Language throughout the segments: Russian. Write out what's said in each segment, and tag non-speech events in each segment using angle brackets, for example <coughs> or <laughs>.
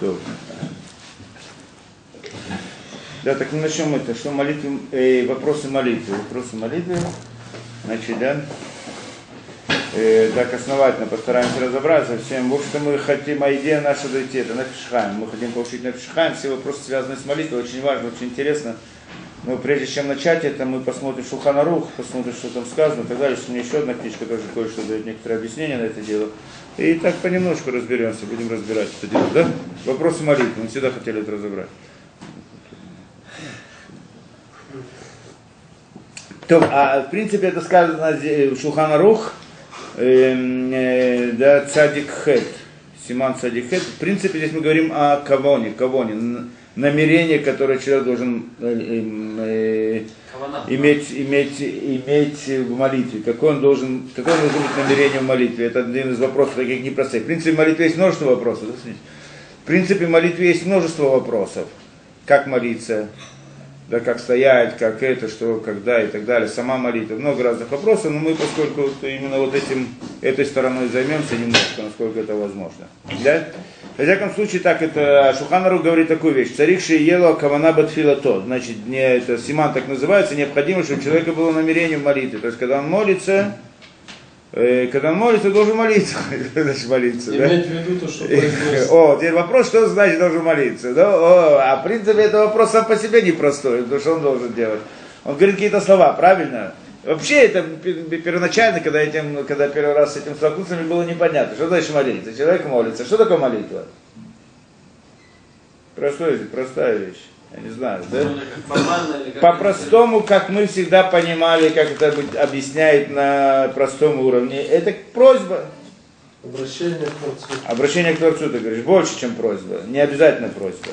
То. Да, так мы начнем это, что молитвы, э, вопросы молитвы. Вопросы молитвы. Значит, да, э, так основательно постараемся разобраться всем. В общем-то, мы хотим, а идея наша дойти, это на Фишхайм. Мы хотим получить на Фишхайм. Все вопросы, связанные с молитвой, очень важно, очень интересно. Но прежде чем начать это, мы посмотрим Шуханарух, посмотрим, что там сказано и так далее. У меня еще одна книжка тоже кое-что дает некоторые объяснения на это дело. И так понемножку разберемся, будем разбирать это дело, да? Вопросы молитвы, мы всегда хотели это разобрать. То, а в принципе это сказано в Шуханарух, э, э, да, цадик хет, Симан цадик хет. В принципе здесь мы говорим о кавоне, кавоне, намерение, которое человек должен э, э, иметь, иметь, иметь в молитве. Какое он должен, какое он должен быть намерение в молитве? Это один из вопросов таких непростых. В принципе, в молитве есть множество вопросов. В принципе, в молитве есть множество вопросов. Как молиться, да, как стоять, как это, что, когда и так далее, сама молитва, много разных вопросов, но мы, поскольку вот именно вот этим, этой стороной займемся немножко, насколько это возможно. Да? В всяком случае, так это Шуханару говорит такую вещь. Царихши ела кавана батфила то. Значит, не, это симан так называется, необходимо, чтобы у человека было намерение в молитве. То есть, когда он молится, когда он молится, должен молиться. <laughs> значит, молиться. Иметь да? в виду то, что. <laughs> О, теперь вопрос, что значит должен молиться. Да? О, а в принципе, это вопрос сам по себе непростой. То, что он должен делать. Он говорит какие-то слова, правильно? Вообще это первоначально, когда, этим, когда первый раз с этим столкнулся, мне было непонятно, что значит молиться. Человек молится. Что такое молитва? Простая, простая вещь. Я не знаю, да? По-простому, как мы всегда понимали, как это объясняет на простом уровне, это просьба. Обращение к Творцу. Обращение к Творцу, ты говоришь, больше, чем просьба. Не обязательно просьба.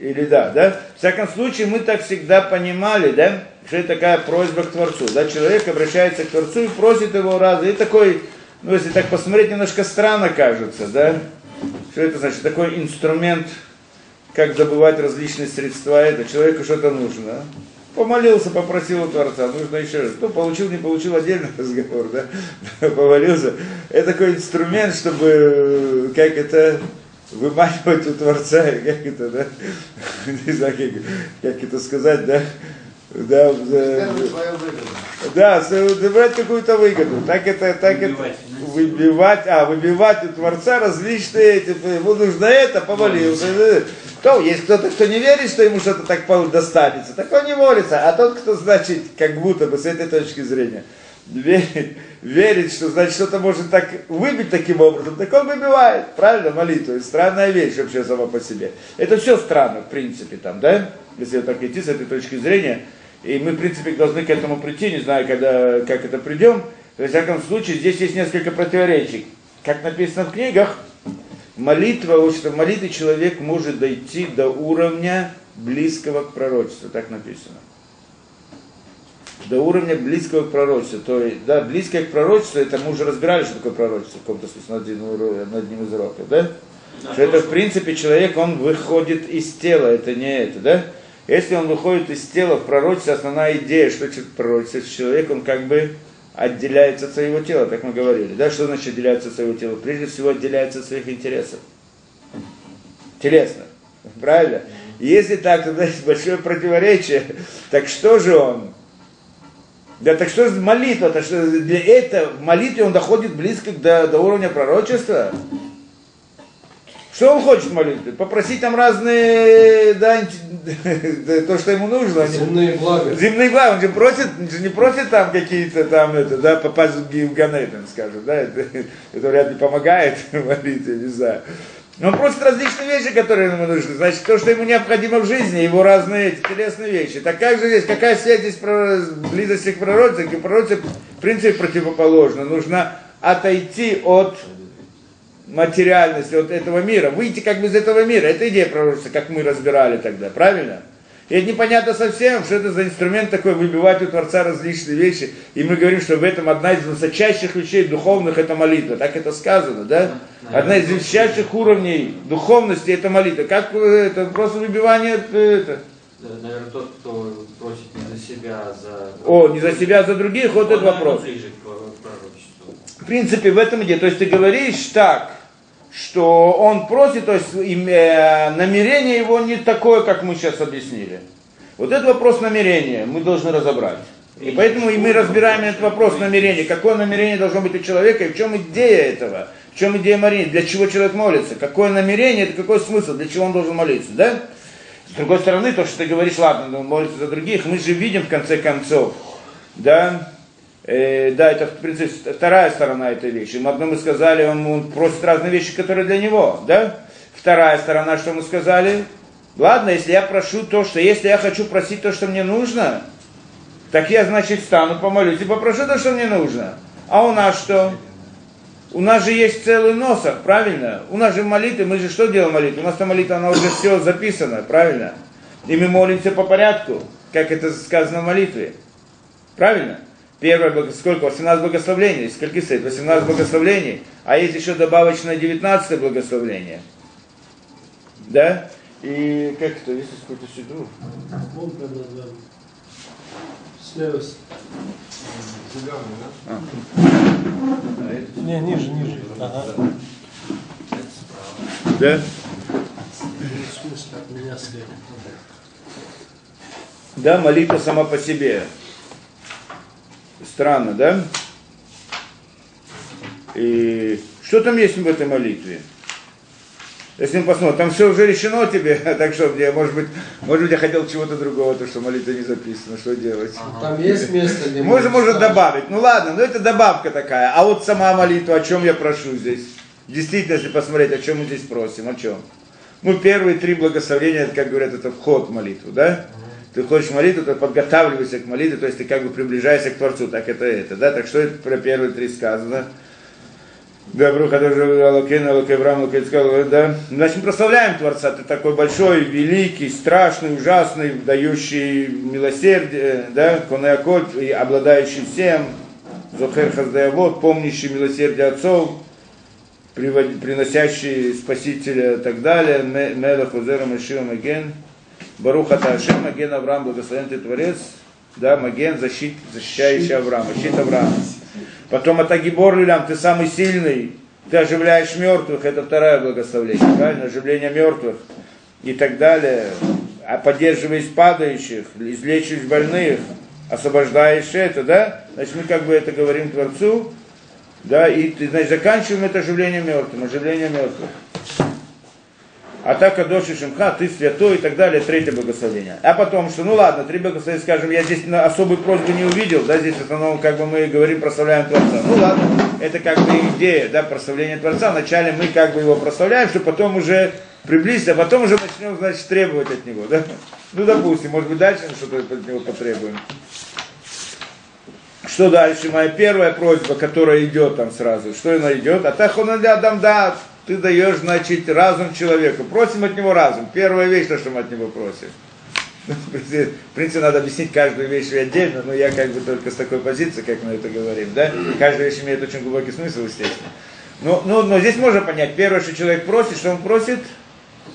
Или да, да? В всяком случае, мы так всегда понимали, да, что это такая просьба к Творцу. Да, человек обращается к Творцу и просит его раза. И такой, ну, если так посмотреть, немножко странно кажется, да? Что это значит? Такой инструмент, как добывать различные средства, это человеку что-то нужно. Помолился, попросил у Творца, нужно еще раз. Кто получил, не получил, отдельный <laughs> разговор, да? <laughs> Помолился. Это такой инструмент, чтобы, как это, выманивать у Творца, <laughs> как это, да? Не знаю, как, как это сказать, да? Да, да, да, забрать какую-то выгоду. Так это, так выбивать, это, выбивать, а, выбивать у Творца различные, эти, ему нужно это, помолился. То есть кто-то, кто не верит, что ему что-то так достанется, так он не молится. А тот, кто, значит, как будто бы с этой точки зрения, верит, верит что, значит, что-то может так выбить таким образом, так он выбивает, правильно, молитву. Странная вещь вообще сама по себе. Это все странно, в принципе, там, да? Если так идти с этой точки зрения, и мы, в принципе, должны к этому прийти, не знаю, когда, как это придем. В всяком случае, здесь есть несколько противоречий. Как написано в книгах, молитва, что в молитве человек может дойти до уровня близкого к пророчеству, так написано. До уровня близкого к пророчеству. То есть, да, близкое к пророчеству, это мы уже разбирали, что такое пророчество в каком-то смысле на одним, из уроков, да? да что это, в принципе, человек, он выходит из тела, это не это, да? Если он выходит из тела в пророчестве, основная идея, что пророчество, человек, он как бы отделяется от своего тела, как мы говорили. Да, что значит отделяется от своего тела? Прежде всего отделяется от своих интересов. Телесно. Правильно? Если так, то есть большое противоречие. Так что же он? Да так что же молитва? Так что для этого в молитве он доходит близко до, до уровня пророчества? Что он хочет молитвы? Попросить там разные, да, <laughs> то, что ему нужно. Земные блага. Земные блага. Он же просит, не просит там какие-то там, это, да, попасть в Ганейтен, скажем, да, это, <laughs> это вряд ли помогает <laughs> молитве, не знаю. Но он просит различные вещи, которые ему нужны. Значит, то, что ему необходимо в жизни, его разные эти телесные вещи. Так как же здесь, какая связь здесь про близости к пророчеству? К пророчеству, в принципе, противоположно. Нужно отойти от материальности от этого мира, выйти как бы из этого мира. Это идея пророчества, как мы разбирали тогда, правильно? И это непонятно совсем, что это за инструмент такой, выбивать у Творца различные вещи. И мы говорим, что в этом одна из высочайших вещей духовных это молитва. Так это сказано, да? Одна из высочайших уровней духовности это молитва. Как это просто выбивание это. Наверное, тот, кто просит не за себя, а за... О, не за себя, а за других, вот этот вопрос. В принципе, в этом идея. То есть ты говоришь так, что он просит, то есть э, намерение его не такое, как мы сейчас объяснили. Вот этот вопрос намерения мы должны разобрать. И поэтому и мы разбираем этот вопрос намерения. Какое намерение должно быть у человека и в чем идея этого? В чем идея моления? Для чего человек молится? Какое намерение, это какой смысл? Для чего он должен молиться? Да? С другой стороны, то, что ты говоришь, ладно, он молится за других, мы же видим в конце концов, да, э, да, это в принципе вторая сторона этой вещи. Мы одно мы сказали, он, он просит разные вещи, которые для него, да? Вторая сторона, что мы сказали, ладно, если я прошу то, что, если я хочу просить то, что мне нужно, так я, значит, стану, помолюсь и попрошу то, что мне нужно. А у нас что? У нас же есть целый носок, правильно? У нас же молитвы, мы же что делаем молитву? У нас там молитва, она уже все записана, правильно? И мы молимся по порядку, как это сказано в молитве. Правильно? Первое, сколько? 18 благословений. Сколько стоит? 18 благословений. А есть еще добавочное 19 благословение. Да? И как это? Есть какой-то сиду? А. Не, ниже, ниже. Ага. Да? Да, молитва сама по себе. Странно, да? И что там есть в этой молитве? Если мы посмотрим, там все уже решено тебе, <laughs> так что мне, может быть, может быть, я хотел чего-то другого, то что молитва не записана, что делать? Там есть место, где Можно, можно может добавить. Ну ладно, но это добавка такая. А вот сама молитва, о чем я прошу здесь? Действительно, если посмотреть, о чем мы здесь просим, о чем? Ну, первые три благословения, это, как говорят, это вход в молитву, да? Ты хочешь молитву, то подготавливайся к молитве, то есть ты как бы приближаешься к Творцу, так это это, да? Так что это про первые три сказано? Да, Бруха даже Алакейна, Алакейврам, Алакейцкал, да. Значит, мы прославляем Творца, ты такой большой, великий, страшный, ужасный, дающий милосердие, да, Конеаколь, и обладающий всем, Зохер Хаздаявод, помнящий милосердие отцов, приносящий Спасителя и так далее, Ме- Мелах Узера Машива Маген, Баруха Ташем, Маген Авраам, благословен ты Творец, да, Маген, защит, защищающий Авраама, щит Авраама. Потом Атагибор Лилям, ты самый сильный, ты оживляешь мертвых, это второе благословление, правильно, оживление мертвых и так далее, а поддерживаешь падающих, излечиваешь больных, освобождаешь это, да, значит мы как бы это говорим Творцу, да, и ты, значит, заканчиваем это оживление мертвым, оживление мертвых. Атака доши Шимха, ты святой и так далее, третье благословение. А потом, что ну ладно, три благословения, скажем, я здесь на особой просьбы не увидел, да, здесь в основном как бы мы говорим, прославляем Творца. Ну ладно, это как бы идея, да, прославления Творца. Вначале мы как бы его прославляем, чтобы потом уже приблизиться, а потом уже начнем, значит, требовать от него, да. Ну, допустим, может быть, дальше мы что-то от него потребуем. Что дальше? Моя первая просьба, которая идет там сразу. Что она идет? А так он адам да, ты даешь, значит, разум человеку. Просим от него разум. Первая вещь, то, что мы от него просим. <laughs> В принципе, надо объяснить каждую вещь отдельно, но я как бы только с такой позиции, как мы это говорим, да? Каждая вещь имеет очень глубокий смысл, естественно. Но, но, но здесь можно понять, первое, что человек просит, что он просит?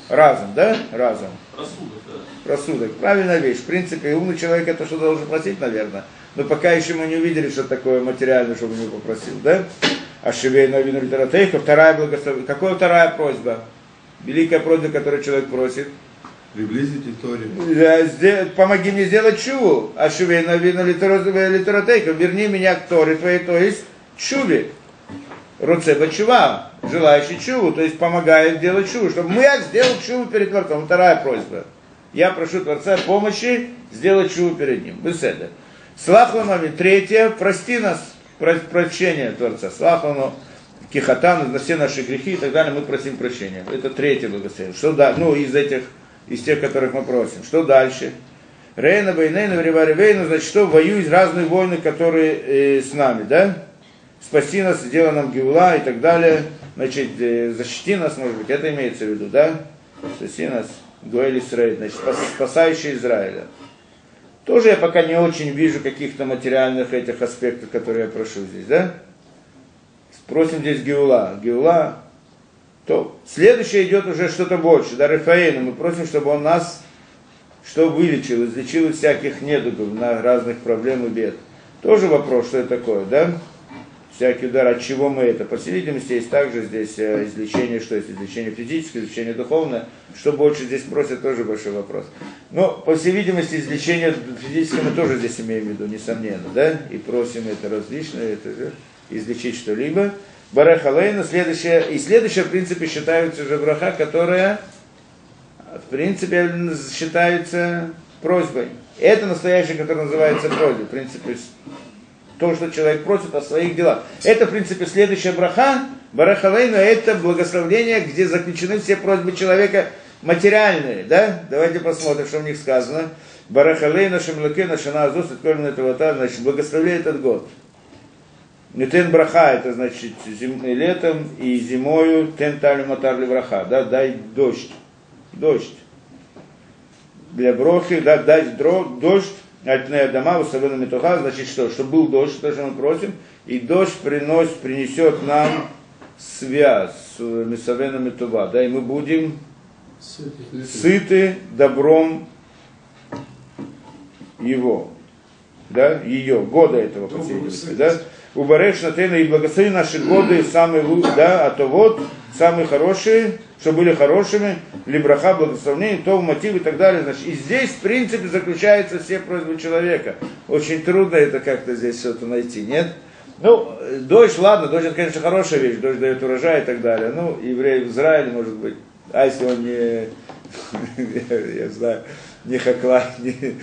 Разум, да? Разум. Рассудок, да. Рассудок. Правильная вещь. В принципе, умный человек это что должен просить, наверное. Но пока еще мы не увидели, что такое материальное, чтобы он его попросил, да? А Шивейна Вину Литератейха, вторая благословение. Какая вторая просьба? Великая просьба, которую человек просит. Приблизите Торе. Сде- Помоги мне сделать чуву. А Шивейна Вину Литератейха, верни меня к Торе твоей, то есть чуве. Руцеба чува, желающий чуву, то есть помогает делать чуву, чтобы мы сделал чуву перед Творцом. Вторая просьба. Я прошу Творца помощи сделать чуву перед ним. Беседа. Слахланами, третье, прости нас, про- прощение Творца. Слахлану, кихатану, за все наши грехи и так далее, мы просим прощения. Это третье благословение. Что да, ну, из этих, из тех, которых мы просим. Что дальше? Рейна, Бейнейна, Варивари, Вейна, значит, что воюют разные войны, которые э, с нами, да? Спаси нас, сделай нам гевла и так далее. Значит, э, защити нас, может быть, это имеется в виду, да? Спаси нас, Гуэль Исраиль, значит, спас- спасающий Израиля. Тоже я пока не очень вижу каких-то материальных этих аспектов, которые я прошу здесь, да? Спросим здесь Геула. Геула, то следующее идет уже что-то больше, да, Рафаэна. Мы просим, чтобы он нас что вылечил, излечил из всяких недугов, на разных проблем и бед. Тоже вопрос, что это такое, да? Всякий удар, от чего мы это. По всей видимости, есть также здесь э, излечение, что есть излечение физическое, излечение духовное. Что больше здесь просят, тоже большой вопрос. Но, по всей видимости, излечение физическое мы тоже здесь имеем в виду, несомненно, да? И просим это различное, это же излечить что-либо. Барахалейна, следующее, и следующее, в принципе, считается уже браха, которая, в принципе, считается просьбой. Это настоящее, которое называется просьбой. В принципе, то, что человек просит о своих делах. Это, в принципе, следующая браха, барахалейна, это благословление, где заключены все просьбы человека материальные, да? Давайте посмотрим, что в них сказано. Барахалейна, шамлакена, шана азус, значит, благословляй этот год. Нетен браха, это значит зим, летом и зимою тен талю матар браха, да, дай дождь, дождь. Для брохи, да, дай дождь, альтнея дома, высовена метуха, значит что, что был дождь, то, что мы просим, и дождь приносит, принесет нам связь с Мисавена Метува, да, и мы будем Сыты. сыты добром его, да, ее, года этого, по всей видимости, да, Убареш Натена и благослови наши годы самые лучшие, да, а то вот самые хорошие, что были хорошими, либраха, благословение, то мотив и так далее. Значит, и здесь, в принципе, заключаются все просьбы человека. Очень трудно это как-то здесь что-то найти, нет? Ну, дождь, ладно, дождь это, конечно, хорошая вещь, дождь дает урожай и так далее. Ну, еврей в Израиле, может быть, а если он не, <laughs> я знаю, не хакла, не,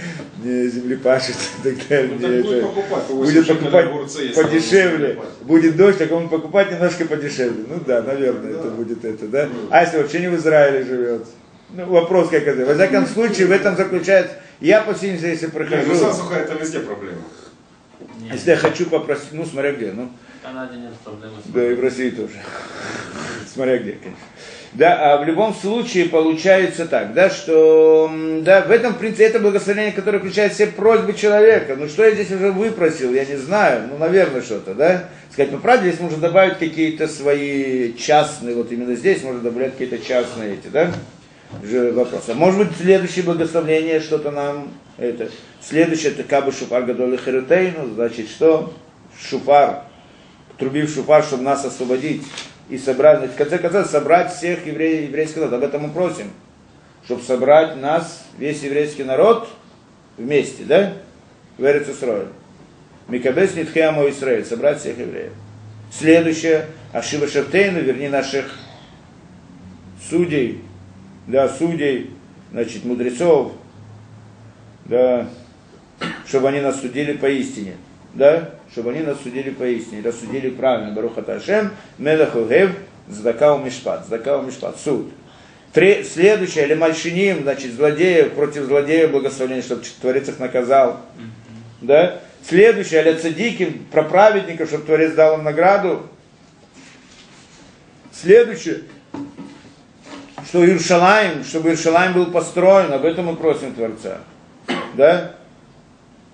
не землепашец и так далее. Ну, так не будет это. покупать по 8 будет покупать огурцы, подешевле, будет покупать. будет дождь, так он покупать немножко подешевле. Ну да, наверное, это будет это, да. А если вообще не в Израиле живет? Ну, вопрос как это. Во всяком случае, в этом заключается, я по всей видимости, если прохожу, ну засуха это везде проблема. Нет, если я хочу попросить, ну смотря где, ну, в Канаде нет проблемы с да и в России тоже. <laughs> Смотря где, конечно. Да, а в любом случае получается так, да, что да, в этом, принципе, это благословение, которое включает все просьбы человека. Ну что я здесь уже выпросил, я не знаю, ну, наверное, что-то, да. Сказать, ну, правда, здесь можно добавить какие-то свои частные, вот именно здесь можно добавлять какие-то частные эти, да, вопросы. А может быть, следующее благословение что-то нам, это, следующее, это Каба Шуфар Гадоли Херутейну, значит, что? Шуфар, трубив шуфар, чтобы нас освободить и собрать, в конце концов, собрать всех евреев, еврейский народ. Об этом мы просим, чтобы собрать нас, весь еврейский народ, вместе, да? В Эрицесрой. Микабес Нитхеамо Израиль, собрать всех евреев. Следующее, Ашива Шаптейну, верни наших судей, да, судей, значит, мудрецов, да, чтобы они нас судили поистине, да, чтобы они нас судили поистине, рассудили правильно, Баруха Ташем, Мелаху Гев, Здакау Мишпат, Здакау Мишпат, суд. Три, следующее, или Мальшиним, значит, злодеев, против злодея благословение, чтобы Творец их наказал, да. Следующее, аля цадики, про праведников, чтобы Творец дал им награду. Следующее, что Иерушалаем, чтобы Иерушалаем был построен, об этом мы просим Творца. Да?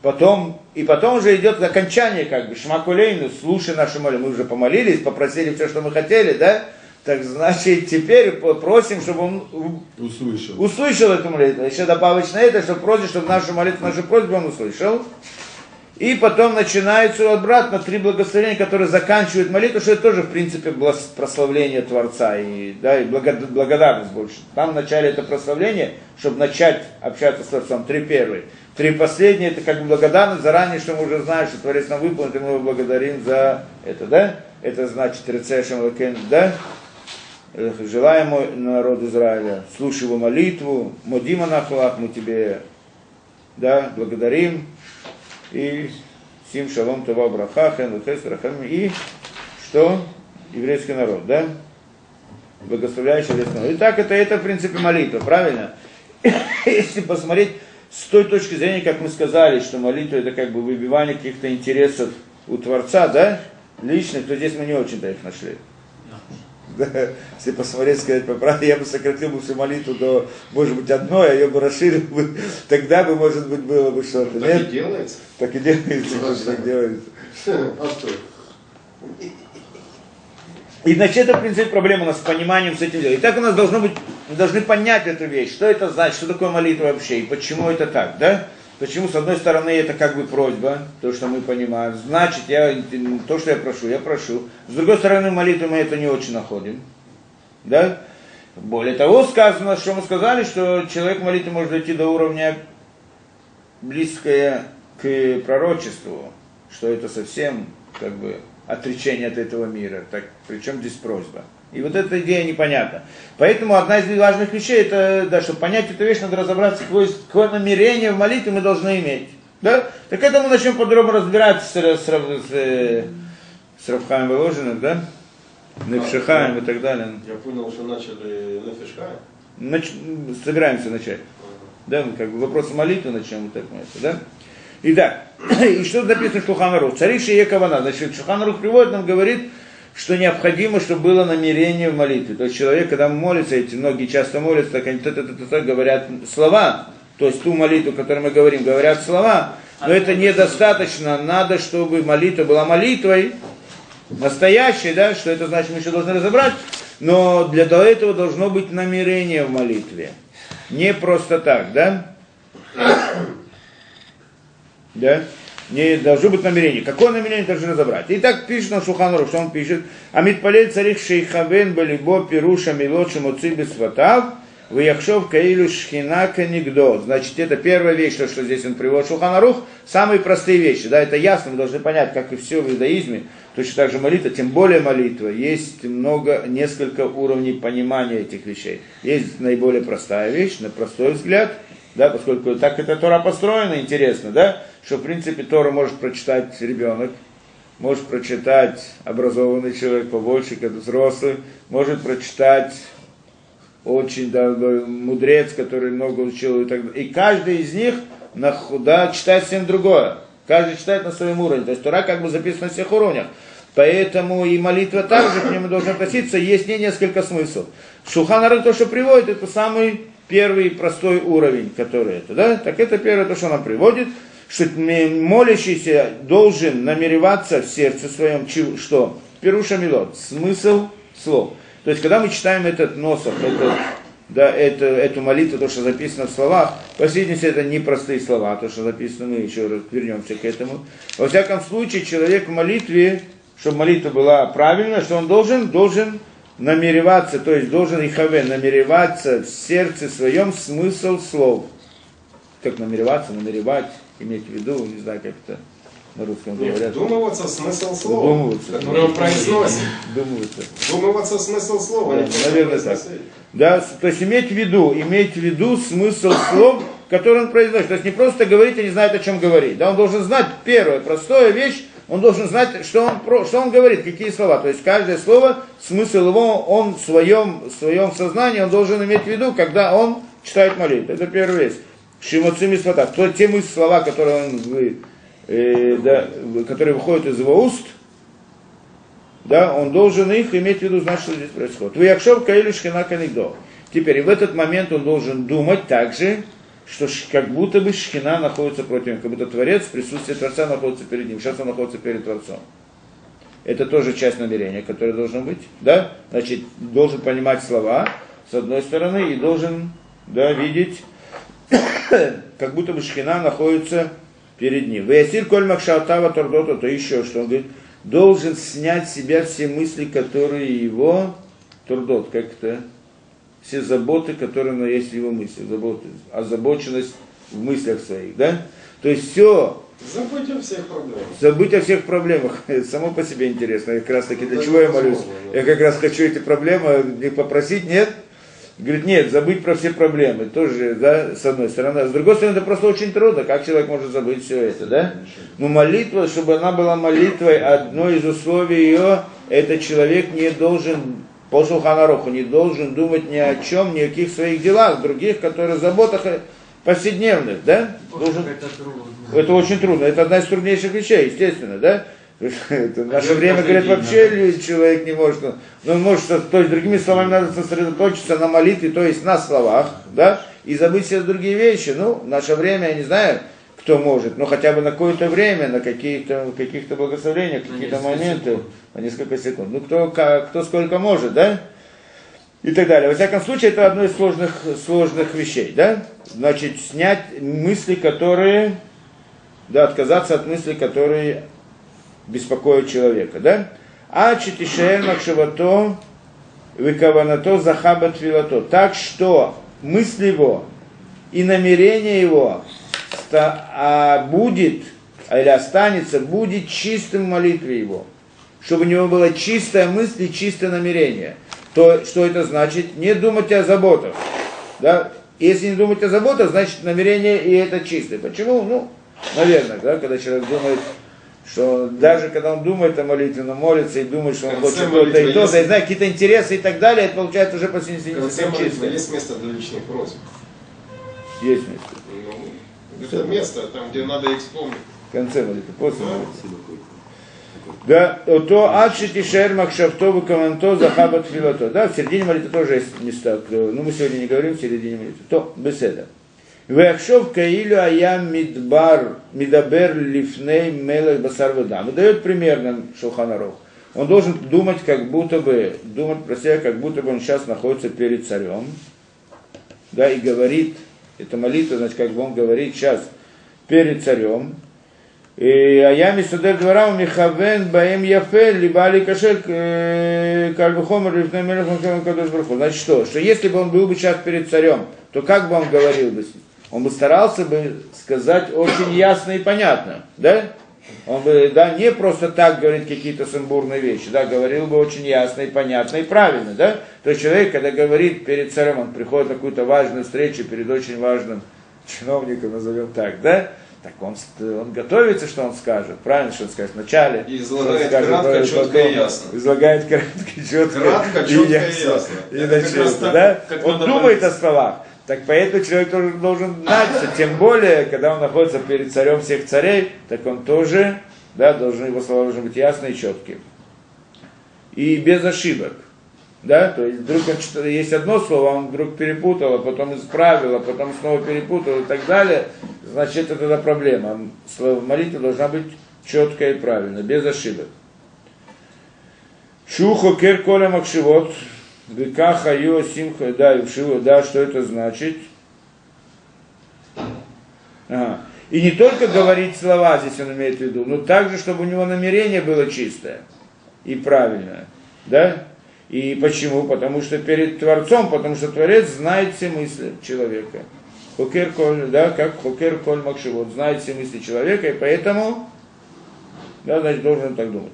Потом, и потом уже идет окончание, как бы, Шмакулейну, слушай наши молитвы. Мы уже помолились, попросили все, что мы хотели, да? Так значит, теперь просим, чтобы он Услышал. услышал эту молитву. Еще добавочно это, что просит, чтобы нашу молитву, нашу просьбу он услышал. И потом начинается обратно три благословения, которые заканчивают молитву, что это тоже, в принципе, прославление Творца и, да, и благо- благодарность больше. Там в начале это прославление, чтобы начать общаться с Творцом, три первые. Три последние, это как благодарность заранее, что мы уже знаем, что Творец нам выполнит, и мы его благодарим за это, да? Это значит, Рецешем Лакен, да? Желаем мой народ Израиля, слушай его молитву, Модима Нахлах, мы тебе, да, благодарим, и Сим Шалом Това Браха, Хен Лухес Рахам, и что? Еврейский народ, да? Благословляющий еврейский народ. Итак, это, это, в принципе, молитва, правильно? <coughs> Если посмотреть с той точки зрения, как мы сказали, что молитва это как бы выбивание каких-то интересов у Творца, да, личных, то здесь мы не очень-то их нашли. Да, если посмотреть, сказать по правде, я бы сократил бы всю молитву до, может быть, одной, а ее бы расширил бы, тогда бы, может быть, было бы что-то. Так и Нет? делается. Так и делается, Ну, так делается. И значит, это, в принципе, проблема у нас с пониманием с этим делом. И так у нас должно быть, мы должны понять эту вещь, что это значит, что такое молитва вообще, и почему это так, да? Почему, с одной стороны, это как бы просьба, то, что мы понимаем. Значит, я, то, что я прошу, я прошу. С другой стороны, молитвы мы это не очень находим. Да? Более того, сказано, что мы сказали, что человек молитвы может дойти до уровня близкое к пророчеству, что это совсем как бы отречение от этого мира. Так, причем здесь просьба? И вот эта идея непонятна. Поэтому одна из важных вещей, это, да, чтобы понять эту вещь, надо разобраться, какое, какое намерение в молитве мы должны иметь. Да? Так это мы начнем подробно разбираться с, с, с, с Равхаем Воложиным, да? Невшихаем и так далее. Я понял, что начали Нефишхаем. Нач... Собираемся начать. Да, мы как бы вопрос молитвы начнем, вот так это, да? Итак, <clears throat> и что написано в Шуханарух? Цари Шие Кавана. Значит, Шуханарух приводит нам, говорит, что необходимо, чтобы было намерение в молитве. То есть человек, когда молится, эти многие часто молятся, так они т-т-т-т говорят слова, то есть ту молитву, о которой мы говорим, говорят слова, но это недостаточно, надо, чтобы молитва была молитвой, настоящей, да, что это значит, мы еще должны разобрать, но для этого должно быть намерение в молитве. Не просто так, да? Да? Не должно быть намерение. Какое намерение должны разобрать? Итак, пишет на Шуханру, что он пишет. Амид палель царих шейхавен балибо пируша милочи муцибис ватав, Ваяхшов Каилю Шхина Канигдо. Значит, это первая вещь, то, что здесь он приводит Шуханарух. Самые простые вещи. Да, это ясно, мы должны понять, как и все в иудаизме. Точно так же молитва, тем более молитва. Есть много, несколько уровней понимания этих вещей. Есть наиболее простая вещь, на простой взгляд, да, поскольку так эта Тора построена, интересно, да, что в принципе Тору может прочитать ребенок, может прочитать образованный человек побольше, как взрослый, может прочитать очень да, мудрец, который много учил и так далее. И каждый из них на, да, читает всем другое. Каждый читает на своем уровне. То есть Тора как бы записана на всех уровнях. Поэтому и молитва также к нему должна относиться. Есть не несколько смыслов. Шуханары то, что приводит, это самый первый простой уровень, который это, да? Так это первое, то, что она приводит, что молящийся должен намереваться в сердце своем, что? Перуша милот, смысл слов. То есть, когда мы читаем этот носов, этот, да, это, эту молитву, то, что записано в словах, по сути, это не простые слова, то, что записано, мы еще раз вернемся к этому. Во всяком случае, человек в молитве, чтобы молитва была правильная, что он должен, должен намереваться, то есть должен Ихаве намереваться в сердце своем смысл слов. Как намереваться, намеревать, иметь в виду, не знаю, как это на русском Не говорят. вдумываться смысл слова, Вдумываться. который он произносит. Вдумываться. Вдумываться в смысл слова. Да, наверное, так. Да, то есть иметь в виду, иметь в виду смысл слов, которые он произносит. То есть не просто говорить и не знает, о чем говорить. Да, он должен знать первое, простая вещь, он должен знать, что он, что он говорит, какие слова. То есть каждое слово, смысл его, он в своем, в своем сознании, он должен иметь в виду, когда он читает молитву. Это первая вещь. Шимоцими слова. То те мысли, слова, которые он э, да, которые выходят из его уст, да, он должен их иметь в виду, знать, что здесь происходит. Вы якшов каилю шхина канигдо. Теперь, в этот момент он должен думать также, что как будто бы шхина находится против него, как будто Творец, присутствие Творца находится перед ним, сейчас он находится перед Творцом. Это тоже часть намерения, которое должно быть, да? Значит, должен понимать слова, с одной стороны, и должен, да, видеть, <coughs> как будто бы шхина находится перед ним. Ваясир коль махшалтава тордота, то еще что он говорит, должен снять с себя все мысли, которые его, турдот, как это, все заботы, которые на есть в его мысли, заботы, озабоченность в мыслях своих, да? То есть все, Забудь о всех проблемах. забыть о всех проблемах, <laughs> это само по себе интересно, Я как раз таки для Это чего я молюсь? да. Я как раз хочу эти проблемы их попросить, нет? Говорит, нет, забыть про все проблемы, тоже, да, с одной стороны. А с другой стороны, это просто очень трудно, как человек может забыть все это, да? Но молитва, чтобы она была молитвой, одно из условий ее, это человек не должен, по Шулханаруху, не должен думать ни о чем, ни о каких своих делах, других, которые заботах повседневных, да? Должен, Это трудно. это очень трудно, это одна из труднейших вещей, естественно, да? Это в наше Делать время, говорят, вообще надо. человек не может, ну, он может, то есть, другими словами, надо сосредоточиться на молитве, то есть на словах, да, и забыть все другие вещи. Ну, в наше время, я не знаю, кто может, но хотя бы на какое-то время, на какие-то, каких-то благословениях, На какие-то моменты, на несколько секунд. Ну, кто, ка- кто сколько может, да? и так далее. Во всяком случае, это одно из сложных, сложных вещей, да? Значит, снять мысли, которые, да, отказаться от мыслей, которые беспокоят человека, да? А читишеэль макшавато выкаванато захабат филато. Так что мысль его и намерение его ста- а, будет, или останется, будет чистым в молитве его. Чтобы у него была чистая мысль и чистое намерение. То, что это значит? Не думать о заботах. Да? Если не думать о заботах, значит намерение и это чистое. Почему? Ну, наверное, да, когда человек думает, что даже когда он думает о молитве, но молится и думает, что он хочет то-то и то-то, и знает какие-то интересы и так далее, это получается уже по совсем чисто. есть место для личных просьб. Есть место. Это место, там, где надо их вспомнить. В конце молитвы, после молитвы. Да, то адши тишер махшавто каманто захабат филото. Да, в середине молитвы тоже есть места. э, Ну, мы сегодня не говорим в середине молитвы. То, беседа. Вяхшов каилю аям мидбар мидабер лифней мелех басар ведам. Дает пример нам Шулханарух. Он должен думать, как будто бы, думать про себя, как будто бы он сейчас находится перед царем. Да, и говорит, это молитва, значит, как бы он говорит сейчас перед царем. И Аями Судер Двора Михавен Баем Яфель, либо Али Кашель Кальбухомер Лифней Мелехом Кадош Барху. Значит что? Что если бы он был бы сейчас перед царем, то как бы он говорил бы? Он бы старался бы сказать очень ясно и понятно, да? Он бы, да, не просто так говорить какие-то сумбурные вещи, да, говорил бы очень ясно и понятно и правильно, да? То есть человек, когда говорит перед царем, он приходит на какую-то важную встречу перед очень важным чиновником, назовем так, да? Так он, он готовится, что он скажет, правильно, что он скажет вначале. И излагает скажет кратко, потом, четко и ясно. Излагает кратко, четко, Кратко, четко и ясно. И Это как начнется, раз так, да? как Он думает о словах. Так поэтому человек тоже должен знать, что тем более, когда он находится перед царем всех царей, так он тоже, да, должен, его слова должны быть ясны и четкие. И без ошибок. Да, то есть вдруг он читает, есть одно слово, он вдруг перепутал, а потом исправил, а потом снова перепутал и так далее, значит это тогда проблема. Слово молитва должна быть четкая и правильная, без ошибок. Шухо кер коля макшивот, векаха йо симха, да, и вшиво, да, что это значит? Ага. И не только говорить слова, здесь он имеет в виду, но также, чтобы у него намерение было чистое и правильное. Да? И почему? Потому что перед Творцом, потому что Творец знает все мысли человека. Хокер коль, да, как хокер коль макшивот, знает все мысли человека, и поэтому, да, значит, должен так думать.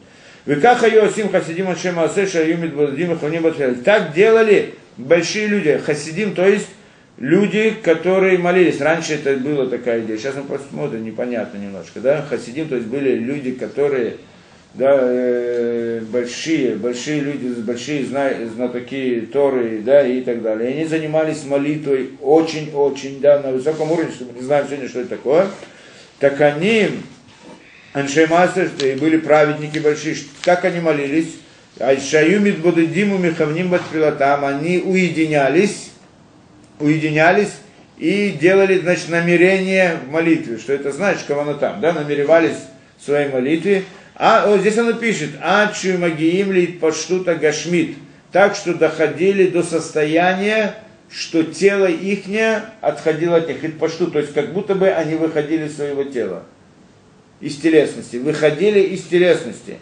Векаха Йосим Хасидим Ашем Асе Шаюмит Бадим Хуним. Так делали большие люди, хасидим, то есть люди, которые молились. Раньше это была такая идея, сейчас мы посмотрим, непонятно немножко, да, хасидим, то есть были люди, которые, да, э, большие, большие люди, большие зна, знатоки Торы, да, и так далее. И они занимались молитвой очень-очень, да, на высоком уровне, что мы не знаем сегодня, что это такое. Так они, Аншеймасер, и были праведники большие, как они молились? Айшаюмит Бодедиму Михавним Батфилатам, они уединялись, уединялись и делали, значит, намерение в молитве. Что это значит, кого оно там, да, намеревались в своей молитве. А вот здесь оно пишет, Ачу Магиим ли Паштута Гашмит, так что доходили до состояния, что тело ихнее отходило от них, пашту, то есть как будто бы они выходили из своего тела, из телесности, выходили из телесности.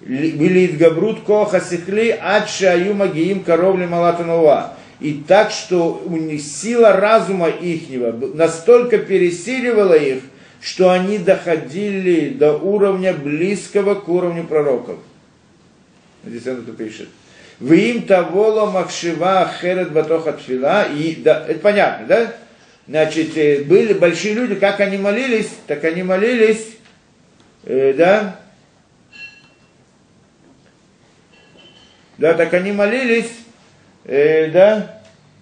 Были Габрут Коха Сихли, Ачаю Магиим Коровли Малатанова. И так, что у них сила разума ихнего настолько пересиливала их, что они доходили до уровня близкого к уровню пророков. Здесь он это пишет. Вы им того махшива херет батоха тфила. И, да, это понятно, да? Значит, э, были большие люди, как они молились, так они молились, э, да? Да, так они молились, э, да?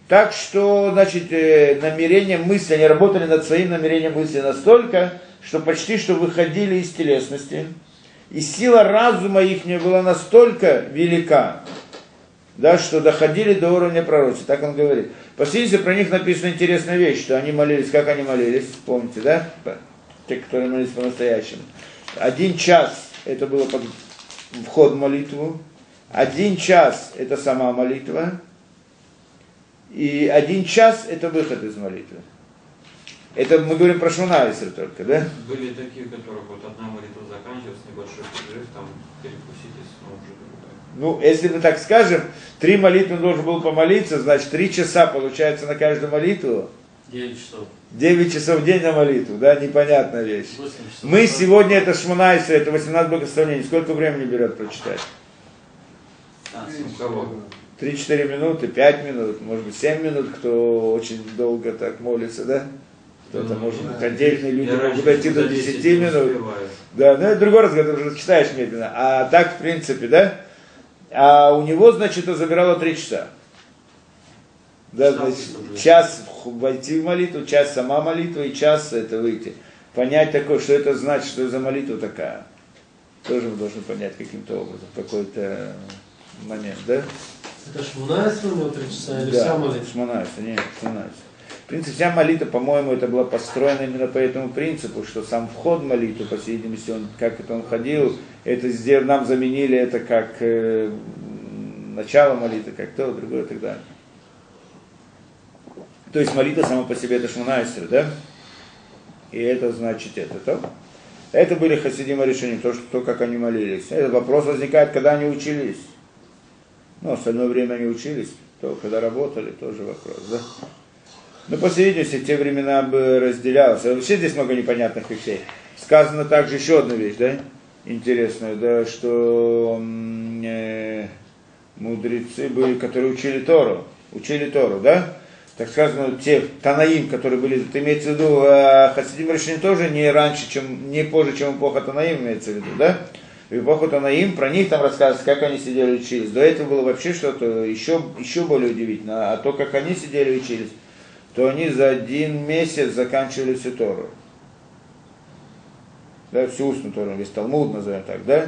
Так что, значит, э, намерение мысли, они работали над своим намерением мысли настолько, что почти что выходили из телесности. И сила разума их была настолько велика, да, что доходили до уровня пророчества. Так он говорит. Посмотрите, про них написана интересная вещь, что они молились, как они молились, помните, да? Те, которые молились по-настоящему. Один час это было под вход в молитву, один час это сама молитва, и один час это выход из молитвы. Это мы говорим про Шмунайсер только, да? Были такие, у которых вот одна молитва заканчивалась, небольшой перерыв, там перекусить и снова уже. Ну, если мы так скажем, три молитвы должен был помолиться, значит, три часа получается на каждую молитву. 9 часов. 9 часов в день на молитву, да, непонятная вещь. 8 часов. Мы сегодня, это Шмунайсер, это 18 благословений. Сколько времени берет прочитать? У кого? 3-4 минуты, 5 минут, может быть 7 минут, кто очень долго так молится, да? Кто-то, Ну, может да. быть, отдельные люди Я могут дойти до за 10 не минут. успеваю. Да, ну это другой разговор, ты уже читаешь медленно. А так, в принципе, да? А у него, значит, это забирало 3 часа. Да, Час значит, час войти в молитву, час сама молитва и час это выйти. Понять такое, что это значит, что за молитва такая. Тоже мы должны понять каким-то образом, какой-то момент, да? Это у него 3 часа или да, вся молитва? Шмонайса, нет, Шмонайса. В принципе, вся молитва, по-моему, это была построена именно по этому принципу, что сам вход в молитву, по всей видимости, он, как это он ходил, это нам заменили это как э, начало молитвы, как то, другое и так далее. То есть молитва сама по себе это шмунайсер, да? И это значит это, то? Это были хасидима решения, то, что, то, как они молились. Этот вопрос возникает, когда они учились. Ну, остальное время они учились, то, когда работали, тоже вопрос, да? Ну, по всей видимости, те времена бы разделялось. А Вообще здесь много непонятных вещей. Сказано также еще одна вещь, да, интересная, да, что э, мудрецы были, которые учили Тору, учили Тору, да? Так сказано, те Танаим, которые были, это имеется в виду, э, Хасидим решили тоже не раньше, чем, не позже, чем эпоха Танаим имеется в виду, да? В эпоху Танаим, про них там рассказывается, как они сидели и учились. До этого было вообще что-то еще, еще более удивительно. А то, как они сидели и учились, то они за один месяц заканчивали всю Тору. Да, всю устную Тору, весь Талмуд назовем так, да?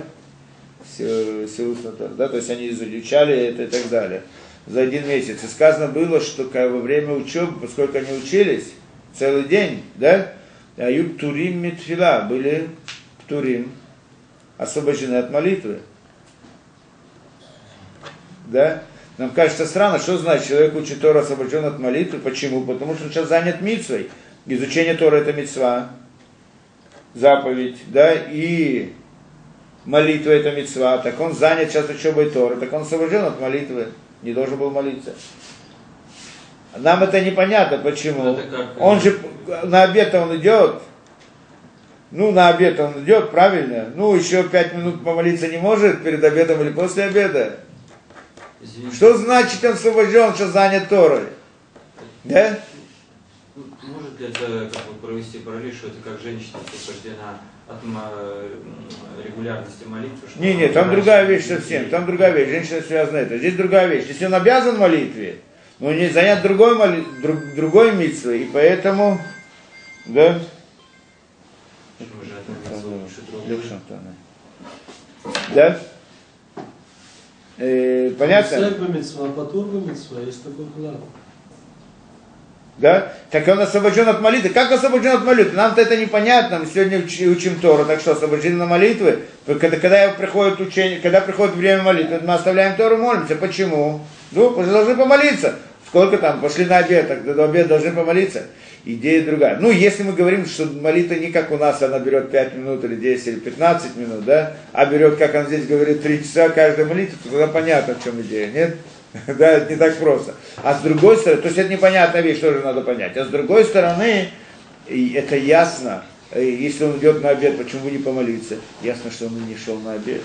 Всю, всю устную Тору, да, то есть они изучали это и так далее. За один месяц. И сказано было, что во время учебы, поскольку они учились целый день, да, ают турим митфила, были турим, освобождены от молитвы. Да? Нам кажется странно, что значит человек учит Тору освобожден от молитвы. Почему? Потому что он сейчас занят митсвой. Изучение Тора это митсва, заповедь, да, и молитва это митсва. Так он занят сейчас учебой Торы, так он освобожден от молитвы, не должен был молиться. Нам это непонятно, почему. Как- Он же на обед он идет, ну, на обед он идет, правильно? Ну, еще пять минут помолиться не может перед обедом или после обеда. Извините, Что значит он освобожден, что занят Торой? Да? может ли это как бы провести параллель, что это как женщина освобождена регулярности молитвы? что Не, не, там другая вещь совсем. Там другая вещь. Женщина связана это. Здесь другая вещь. Если он обязан молитве, но не занят другой, моли... друг- другой митцвой, и поэтому, да? Да? Э, понятно? А есть такой клад. Да? Так он освобожден от молитвы. Как освобожден от молитвы? Нам-то это непонятно. Мы сегодня уч- учим Тору. Так что, освобождены на молитвы? Когда, когда приходит учение, когда приходит время молитвы, мы оставляем Тору, молимся. Почему? Ну, что должны помолиться. Сколько там? Пошли на обед, так до обеда должны помолиться. Идея другая. Ну, если мы говорим, что молитва не как у нас, она берет 5 минут или 10 или 15 минут, да, а берет, как он здесь говорит, 3 часа каждая молитва, то тогда понятно, в чем идея, нет? <laughs> Да, это не так просто. А с другой стороны, то есть это непонятная вещь, тоже надо понять. А с другой стороны, это ясно, если он идет на обед, почему бы не помолиться? Ясно, что он не шел на обед.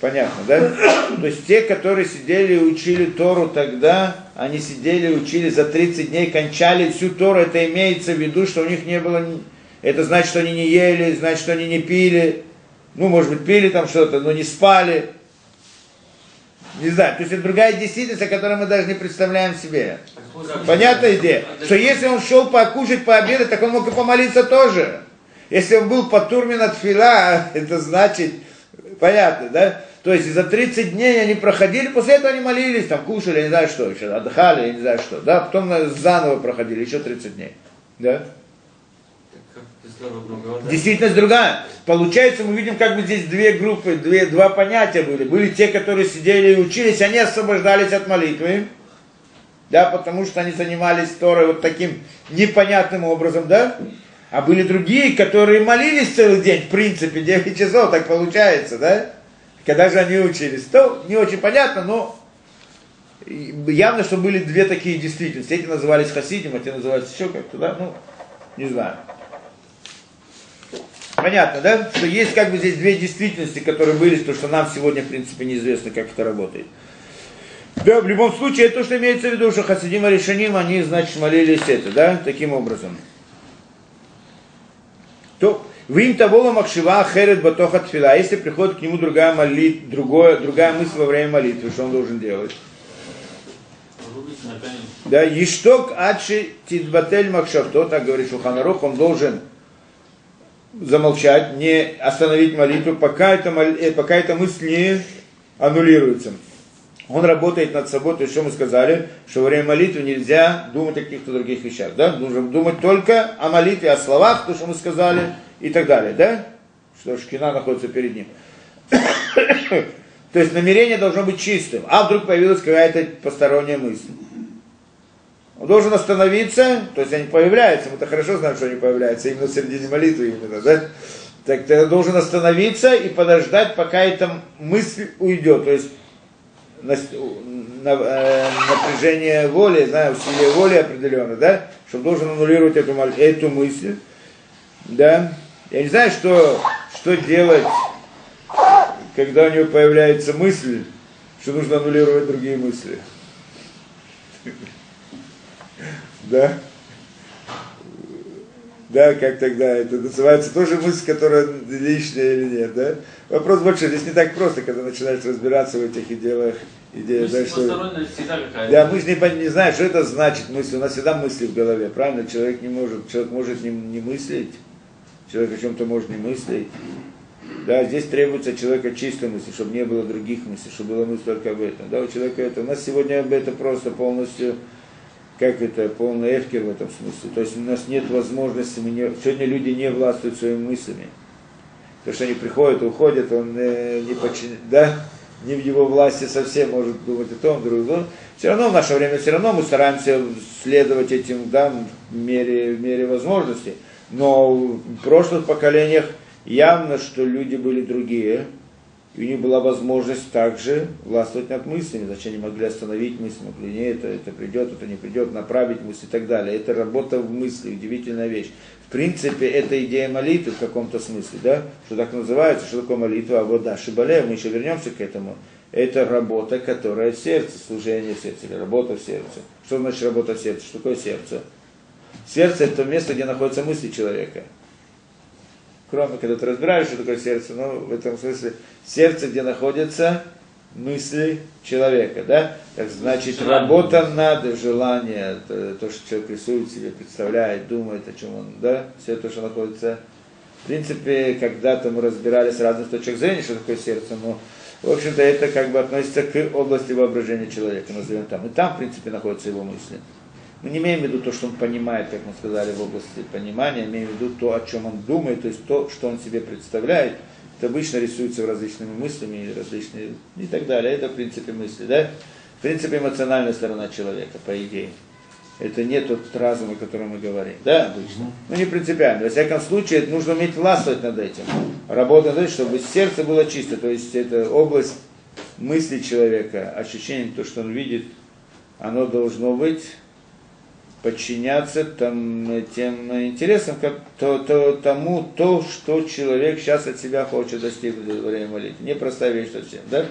Понятно, да? То есть те, которые сидели и учили Тору тогда, они сидели и учили за 30 дней, кончали всю Тору, это имеется в виду, что у них не было, это значит, что они не ели, значит, что они не пили, ну, может быть, пили там что-то, но не спали. Не знаю, то есть это другая действительность, о которой мы даже не представляем себе. Понятная идея? Что если он шел покушать, пообедать, так он мог и помолиться тоже. Если он был по турмин от фила, <laughs> это значит, понятно, да? То есть за 30 дней они проходили, после этого они молились, там кушали, я не знаю что еще, отдыхали, я не знаю что, да? Потом заново проходили, еще 30 дней, да? Как кислород много воды. Действительность другая. Получается, мы видим, как бы здесь две группы, две, два понятия были. Были те, которые сидели и учились, они освобождались от молитвы. да, потому что они занимались Торой вот таким непонятным образом, да, а были другие, которые молились целый день, в принципе, 9 часов, так получается, да, когда же они учились, то не очень понятно, но явно, что были две такие действительности, эти назывались хасидим, а те назывались еще как-то, да, ну, не знаю. Понятно, да? Что есть как бы здесь две действительности, которые были, то, что нам сегодня, в принципе, неизвестно, как это работает. Да, в любом случае, это то, что имеется в виду, что Хасидим и Решаним, они, значит, молились это, да, таким образом. То, вы им того махшива херет батоха тфила, если приходит к нему другая, молит, другое, другая мысль во время молитвы, что он должен делать? Да, ешток адши тидбатель махшавто, так говорит Шуханарух, он должен замолчать, не остановить молитву, пока эта, э, пока эта мысль не аннулируется. Он работает над собой, то есть что мы сказали, что во время молитвы нельзя думать о каких-то других вещах, да? Нужно думать только о молитве, о словах, то, что мы сказали, и так далее, да? Что шкина находится перед ним. <coughs> то есть намерение должно быть чистым, а вдруг появилась какая-то посторонняя мысль. Он должен остановиться, то есть они появляются, мы-то хорошо знаем, что они появляются, именно в середине молитвы именно, да? Так ты должен остановиться и подождать, пока эта мысль уйдет. То есть э, напряжение воли, знаю, усилие воли определенно, да, чтобы должен аннулировать эту, эту мысль, да. Я не знаю, что, что делать, когда у него появляется мысль, что нужно аннулировать другие мысли. <laughs> Да? Да, как тогда это называется, тоже мысль, которая лишняя или нет, да? Вопрос больше, здесь не так просто, когда начинаешь разбираться в этих делах, идея, да, что... Да, мы же не, не знаем, что это значит мысли, у нас всегда мысли в голове, правильно? Человек не может, человек может не, не мыслить, человек о чем-то может не мыслить. Да, здесь требуется человека чистой мысли, чтобы не было других мыслей, чтобы была мысль только об этом. Да, у человека это, у нас сегодня об этом просто полностью как это, полный эфкер в этом смысле. То есть у нас нет возможности, мы не, сегодня люди не властвуют своими мыслями. То, что они приходят, уходят, он э, не подчин, да, не в его власти совсем может думать о том, другом. Все равно в наше время, все равно мы стараемся следовать этим, да, в мере, в мере возможностей. Но в прошлых поколениях явно, что люди были другие, и у них была возможность также властвовать над мыслями, значит, они могли остановить мысль, могли, не, это, это придет, это не придет, направить мысль и так далее. Это работа в мысли, удивительная вещь. В принципе, это идея молитвы в каком-то смысле, да, что так называется, что такое молитва, а вот да, шибале, мы еще вернемся к этому. Это работа, которая в сердце, служение в сердце, или работа в сердце. Что значит работа в сердце? Что такое сердце? Сердце это место, где находятся мысли человека кроме когда ты разбираешь, что такое сердце, но в этом смысле сердце, где находятся мысли человека, да? Так значит, желание. работа над желанием, то, то, что человек рисует себе, представляет, думает, о чем он, да? Все то, что находится. В принципе, когда-то мы разбирали с разных точек зрения, что такое сердце, но, в общем-то, это как бы относится к области воображения человека, назовем там. И там, в принципе, находятся его мысли. Мы не имеем в виду то, что он понимает, как мы сказали, в области понимания, имеем в виду то, о чем он думает, то есть то, что он себе представляет. Это обычно рисуется различными мыслями различные и так далее. Это в принципе мысли, да? В принципе, эмоциональная сторона человека, по идее. Это не тот разум, о котором мы говорим. Да, обычно. Ну, не принципиально. Во всяком случае, нужно уметь властвовать над этим. Работать над этим, чтобы сердце было чисто. То есть, это область мысли человека, ощущение, то, что он видит, оно должно быть подчиняться там, тем интересам, как, то, то, тому, то, что человек сейчас от себя хочет достигнуть во время молитвы. Непростая вещь совсем, да?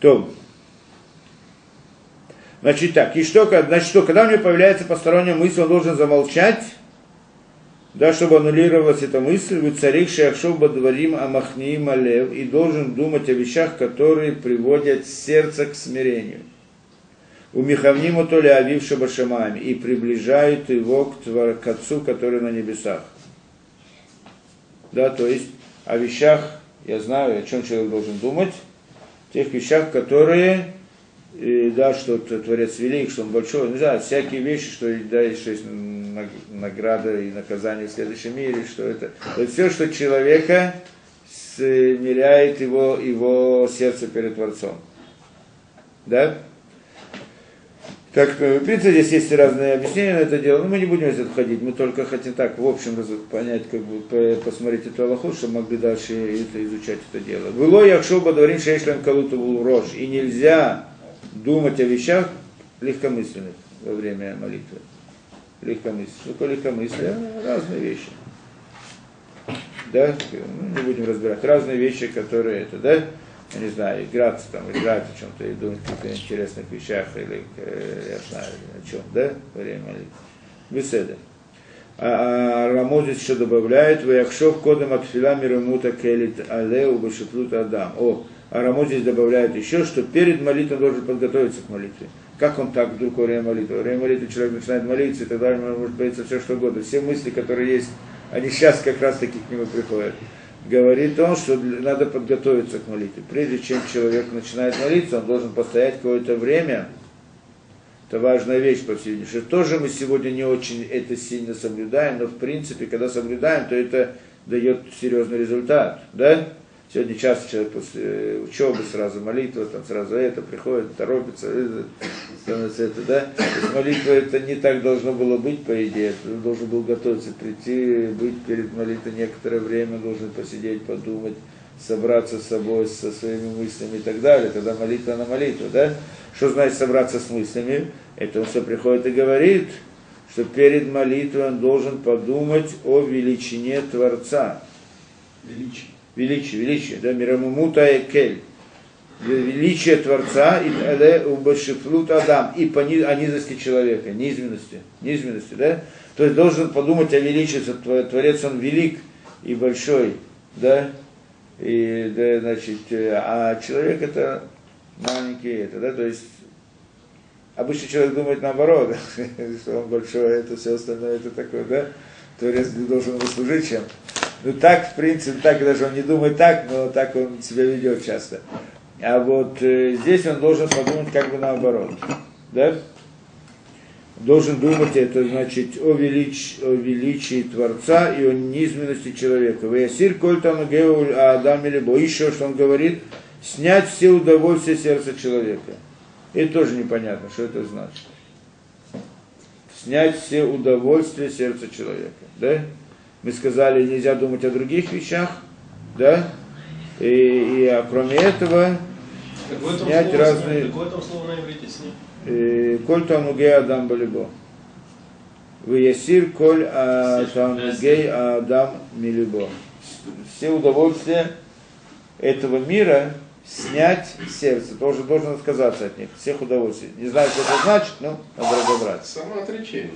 То, значит так, и что, значит, что, когда у него появляется посторонняя мысль, он должен замолчать, да, чтобы аннулировалась эта мысль, вы царик шахшоба дворим амахни малев, и должен думать о вещах, которые приводят сердце к смирению у Михавниму то ли Авивша Башамами и приближают его к, твор, к Отцу, который на небесах. Да, то есть о вещах, я знаю, о чем человек должен думать, тех вещах, которые, и, да, что Творец велик, что он большой, не знаю, всякие вещи, что, да, что есть награда и наказание в следующем мире, что это. Это все, что человека смиряет его, его сердце перед Творцом. Да? Так, э, в принципе, здесь есть разные объяснения на это дело, но мы не будем здесь входить, мы только хотим так, в общем, понять, как бы, по- посмотреть эту Аллаху, чтобы могли дальше это, изучать это дело. Было Яхшоба Дворим Шейшлем был рожь, и нельзя думать о вещах легкомысленных во время молитвы. Легкомыслие. Что такое легкомыслие? Разные вещи. Да, ну, не будем разбирать. Разные вещи, которые это, да, я не знаю, играться там, играть о чем-то и думать о каких-то интересных вещах или, э, я знаю, о чем, да, во время молитвы. Беседа. А, а Рамозис еще добавляет, Ваяхшов кодом от фила мирамута келит алеу башиплут адам. О, а Рамозис добавляет еще, что перед молитвой он должен подготовиться к молитве. Как он так вдруг во время молитвы? Во время молитвы человек начинает молиться, и тогда ему может бояться все что угодно. Все мысли, которые есть, они сейчас как раз таки к нему приходят. Говорит он, что надо подготовиться к молитве. Прежде чем человек начинает молиться, он должен постоять какое-то время. Это важная вещь, по всей тоже мы сегодня не очень это сильно соблюдаем, но в принципе, когда соблюдаем, то это дает серьезный результат. Да? Сегодня часто человек после э, учебы сразу молитва, там сразу это приходит, торопится, это, становится это, да? Молитва это не так должно было быть, по идее. Ты должен был готовиться, прийти, быть перед молитвой некоторое время, должен посидеть, подумать, собраться с собой, со своими мыслями и так далее. Тогда молитва на молитву, да? Что значит собраться с мыслями? Это он все приходит и говорит, что перед молитвой он должен подумать о величине Творца. Величие. Величие, величие, да, мирамумута экель. Величие Творца и убашифлут Адам, и по низости человека, низменности, низменности, да? То есть должен подумать о величии, Творец, он велик и большой, да? И, да, значит, э, а человек это маленький, это, да, то есть обычно человек думает наоборот, <laughs> что он большой, это все остальное, это такое, да? Творец должен ему служить чем. Ну так, в принципе, так даже он не думает так, но так он себя ведет часто. А вот э, здесь он должен подумать как бы наоборот. Да? Должен думать это значит о, велич, о величии Творца и о низменности человека. Ваясир коль там геуль Адам или еще, что он говорит, снять все удовольствия сердца человека. Это тоже непонятно, что это значит. Снять все удовольствия сердца человека. Да? Мы сказали, нельзя думать о других вещах, да? И, и а кроме этого, Какое Снять слово разные-? Какое там слово на иврите снять? э, коль танугей адам балибо. Виясир коль а, танугей адам милибо. Все удовольствия этого мира снять с сердца. Тоже должен отказаться от них, всех удовольствий. Не знаю, что это значит, но надо разобраться. Самоотречение.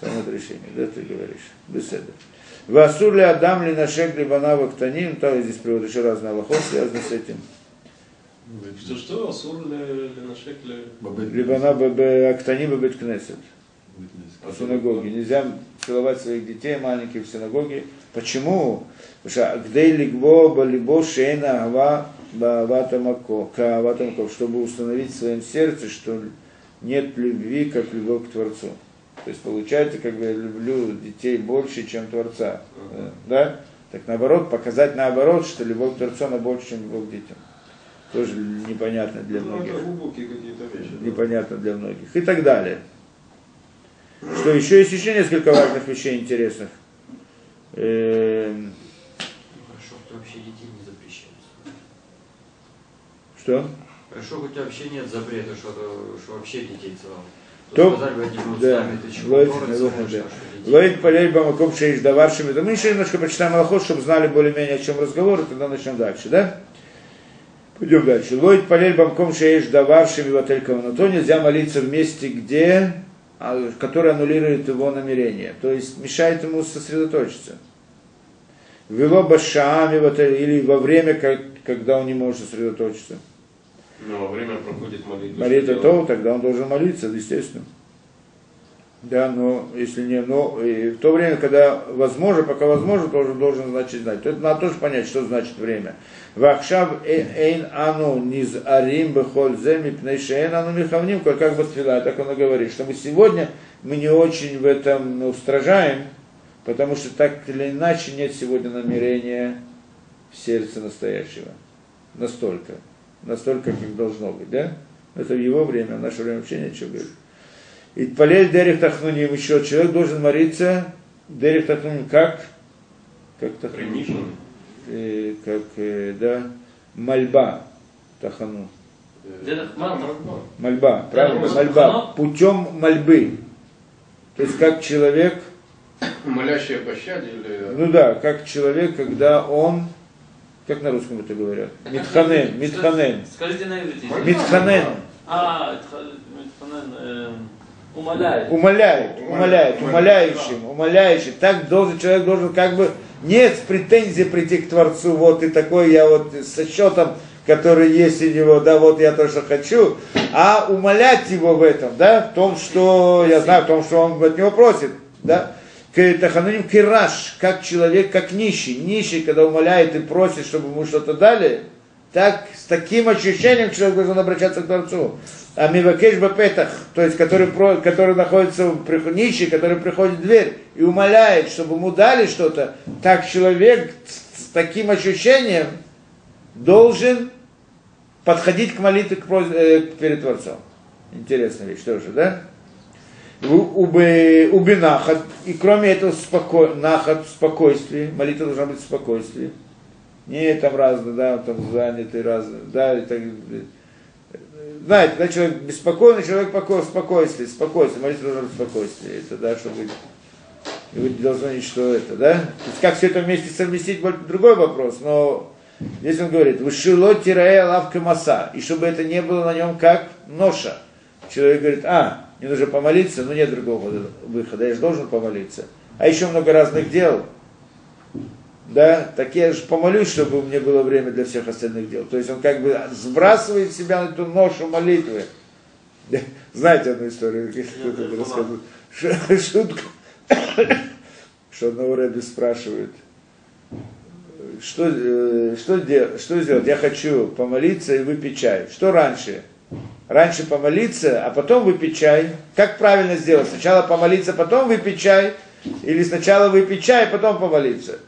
Самоотрешение, да, ты говоришь, беседа. Васур ли Адам ли нашек ли банава ктаним, там здесь приводят еще разные аллахот, связаны с этим. Что что? Асур ли ленашек ли... Либана бб актаним ббет кнесет. В синагоге. Нельзя целовать своих детей маленьких в синагоге. Почему? Потому что гдей лигво балибо шейна ава кааватамако, чтобы установить в своем сердце, что нет любви, как любовь к Творцу. То есть получается, как бы я люблю детей больше, чем Творца. Э, Да? Так наоборот, показать наоборот, что любовь к Творцу, она больше, чем любовь к детям. Тоже непонятно для Ну, многих это глубокие какие-то вещи. да. непонятно для многих. И так далее. Что еще есть еще несколько важных вещей интересных. Эм, Хорошо, хоть вообще детей не запрещается. Что? Хорошо, хоть вообще нет запрета, что, что вообще детей целовать. То- бы одним да? Лоид полей бамаком шеиш даваршими. Да мы еще немножко почитаем Аллахот, чтобы знали более-менее о чем разговор, и тогда начнем дальше, да? Пойдем дальше. Лоид полей бамком шеиш даваршими в отель Но то нельзя молиться в месте, где, а, которое аннулирует его намерение. То есть мешает ему сосредоточиться. Вело отель, или во время, когда он не может сосредоточиться. Но время проходит молитва. Молитва то, тогда он должен молиться, естественно. Да, но если не, но и в то время, когда возможно, пока возможно, тоже должен значит знать. То это надо тоже понять, что значит время. Вахшав э- эйн ану низ арим бехоль земи пнейшейн ану михавним, как бы тфила, так он и говорит, что мы сегодня мы не очень в этом устражаем, потому что так или иначе нет сегодня намерения в сердце настоящего. Настолько. Настолько, как должно быть, да? Это в его время, в наше время вообще нечего говорить. И полель Дерих Тахнуним еще. Человек должен молиться Дерих Тахнуним как? Как Тахнуним? Э, как, э, да, мольба Тахану. Мольба, правильно? Мольба. Путем мольбы. То есть как человек, Молящий о пощаде или... ну да, как человек, когда он, как на русском это говорят? Митханен, Митханен. Скажите на иврите. Митханен. А, Митханен, эм, умоляет. Умоляет, умоляет, Умоляет. умоляющим, умоляющим. Так должен, человек должен как бы не с претензией прийти к Творцу, вот и такой я вот со счетом, который есть у него, да, вот я то, что хочу, а умолять его в этом, да, в том, что, я знаю, в том, что он от него просит, да. Тахануним кираш, как человек, как нищий. Нищий, когда умоляет и просит, чтобы ему что-то дали, так, с таким ощущением человек должен обращаться к Творцу. А мивакеш бапетах, то есть который, который находится в нищий, который приходит в дверь и умоляет, чтобы ему дали что-то, так человек с, таким ощущением должен подходить к молитве к э, перед Творцом. Интересная вещь тоже, да? У- Убе, убе нахат, и кроме этого споко, нахат, спокойствие, молитва должна быть в спокойствии. Не там разные, да, там занятый разные, да, и так, знаете, когда человек беспокойный, человек покой, спокойствие, спокойствие, молитва должна быть в спокойствии, это, да, чтобы и вы должны знать, это, да? То есть как все это вместе совместить, другой вопрос, но здесь он говорит, вышило тирая лавка маса, и чтобы это не было на нем как ноша. Человек говорит, а, мне нужно помолиться, но нет другого выхода, я же должен помолиться. А еще много разных дел, да, так я же помолюсь, чтобы у меня было время для всех остальных дел. То есть он как бы сбрасывает себя на эту ношу молитвы. <laughs> Знаете одну историю, кто-то рассказывает. Ш- Шутку, <coughs> что одного Рэби спрашивает, что, э, что, де- что сделать? Я хочу помолиться и выпить чай. Что раньше? Раньше помолиться, а потом выпить чай. Как правильно сделать? Сначала помолиться, потом выпить чай? Или сначала выпить чай, а потом помолиться?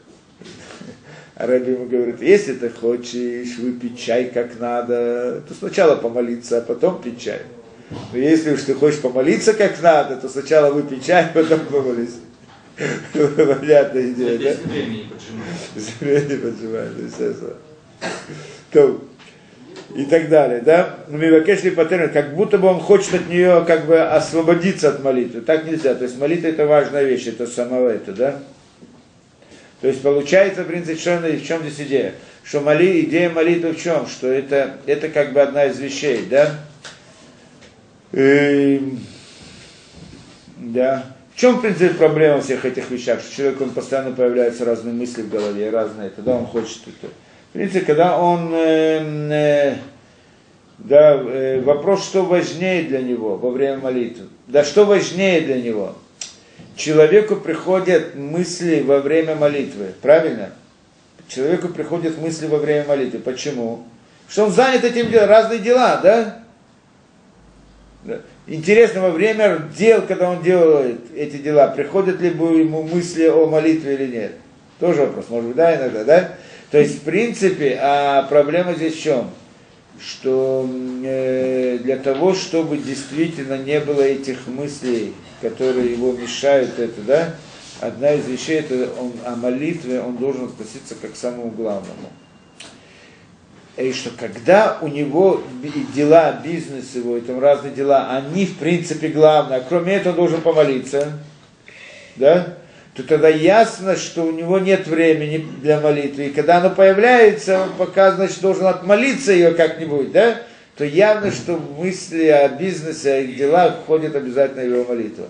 А Рэбби ему говорит, если ты хочешь выпить чай как надо, то сначала помолиться, а потом пить чай. Но если уж ты хочешь помолиться как надо, то сначала выпей чай, а потом помолись. Понятная идея, да? Если времени поджимает. Зрение поджимает, естественно. И так далее, да? Ну, Мивакешли Патерн, как будто бы он хочет от нее как бы освободиться от молитвы. Так нельзя. То есть молитва это важная вещь, это самого это, да? То есть получается, в принципе, что, в чем здесь идея? Что моли, идея молитвы в чем? Что это, это как бы одна из вещей, да? Эм, да. В чем, в принципе, проблема всех этих вещах? Что человек, он постоянно появляются разные мысли в голове, разные, это, да, он хочет это. В принципе, когда он, э, э, да, э, вопрос, что важнее для него во время молитвы. Да, что важнее для него? Человеку приходят мысли во время молитвы, правильно? Человеку приходят мысли во время молитвы. Почему? Что он занят этим делом, разные дела, да? Да. Интересно, во время дел, когда он делает эти дела, приходят ли ему мысли о молитве или нет? Тоже вопрос, может быть, да, иногда, да? То есть, в принципе, а проблема здесь в чем? Что э, для того, чтобы действительно не было этих мыслей, которые его мешают, это, да, одна из вещей, это он, о молитве он должен относиться как к самому главному и что когда у него дела, бизнес его, и там разные дела, они в принципе главное, а кроме этого он должен помолиться, да, то тогда ясно, что у него нет времени для молитвы. И когда оно появляется, он пока, значит, должен отмолиться ее как-нибудь, да, то явно, что мысли о бизнесе, о их делах входят обязательно в его молитву.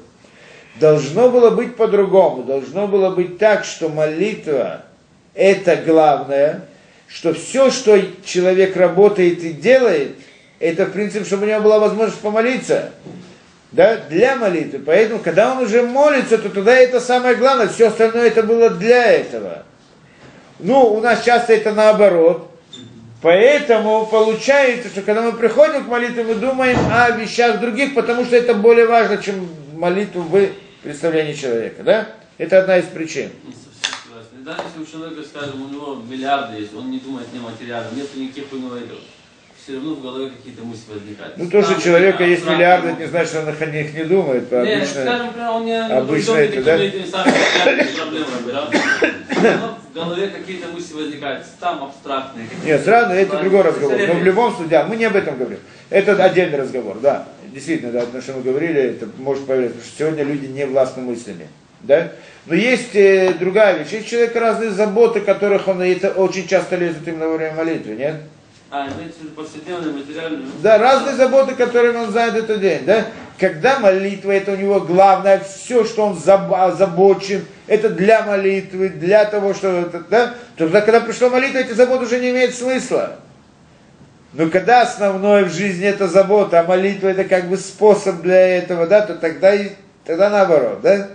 Должно было быть по-другому. Должно было быть так, что молитва – это главное, что все, что человек работает и делает, это, в принципе, чтобы у него была возможность помолиться. Да, для молитвы. Поэтому, когда он уже молится, то тогда это самое главное. Все остальное это было для этого. Ну, у нас часто это наоборот. Поэтому получается, что когда мы приходим к молитве, мы думаем о вещах других, потому что это более важно, чем молитву в представлении человека. Да? Это одна из причин. Даже если у человека, скажем, у него миллиарды есть, он не думает не о материале, нет никаких этого. Все равно в голове какие-то мысли возникают. Ну, то, что человека есть миллиарды, это не значит, что он о них не думает. Обычно... скажем, например, он не обычно это, да? проблемами, в голове какие-то мысли возникают, там абстрактные. Нет, сразу это другой разговор. Но в любом случае, да, мы не об этом говорим. Это отдельный разговор, да. Действительно, да, потому что мы говорили, это может поверить, потому что сегодня люди не властны мыслями. Да? Но есть э, другая вещь. Есть у человека разные заботы, которых он это очень часто лезет именно во время молитвы, нет? А, материальные. Да, разные заботы, которыми он знает этот день, да? Когда молитва, это у него главное, все, что он заб- озабочен, это для молитвы, для того, что, да? Тогда, когда пришла молитва, эти заботы уже не имеют смысла. Но когда основное в жизни это забота, а молитва это как бы способ для этого, да, то тогда, и, тогда наоборот, да?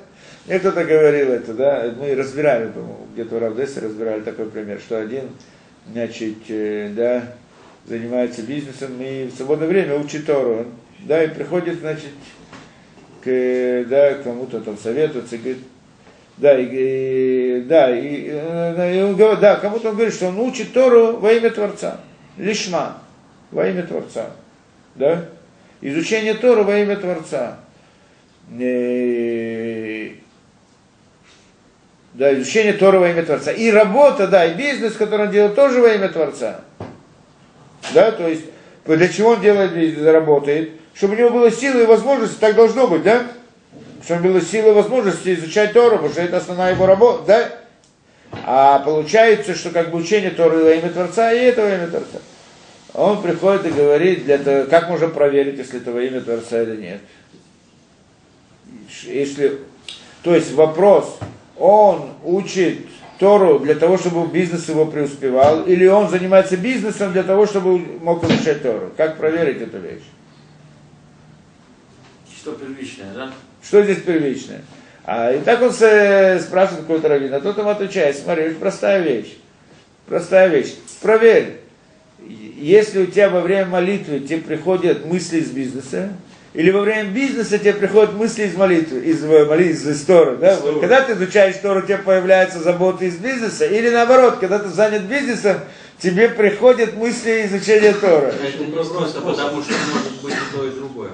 Мне кто-то говорил это, да, мы разбирали, по-моему, где-то в Равдесе разбирали такой пример, что один, значит, э, да, занимается бизнесом и в свободное время учит Тору, да, и приходит, значит, к, да, кому-то там советуется, и говорит, да, и, и- да, и, э, и он говорит, да, кому-то он говорит, что он учит Тору во имя Творца, лишма, во имя Творца, да, изучение Тору во имя Творца. Э, Да, изучение Тора во имя Творца. И работа, да, и бизнес, который он делает, тоже во имя Творца. Да, то есть, для чего он делает работает? Чтобы у него было силы и возможности, так должно быть, да? Чтобы было силы и возможности изучать Тору, потому что это основная его работа, да? А получается, что как бы учение Торы во имя Творца, и это во имя Творца. Он приходит и говорит, для того, как можно проверить, если это во имя Творца или нет. Если, то есть вопрос, он учит Тору для того, чтобы бизнес его преуспевал, или он занимается бизнесом для того, чтобы мог изучать Тору. Как проверить эту вещь? Что первичное, да? Что здесь первичное? А, и так он с- спрашивает какой-то раввин, а тот ему отвечает, смотри, это простая вещь. Простая вещь. Проверь, если у тебя во время молитвы тебе приходят мысли из бизнеса, или во время бизнеса тебе приходят мысли из молитвы, из, э, моли- из, из Торы, да? Вот когда ты изучаешь Тору, у тебя появляются заботы из бизнеса, или наоборот, когда ты занят бизнесом, тебе приходят мысли изучения Торы. Это не просто потому, что может быть и то, и другое.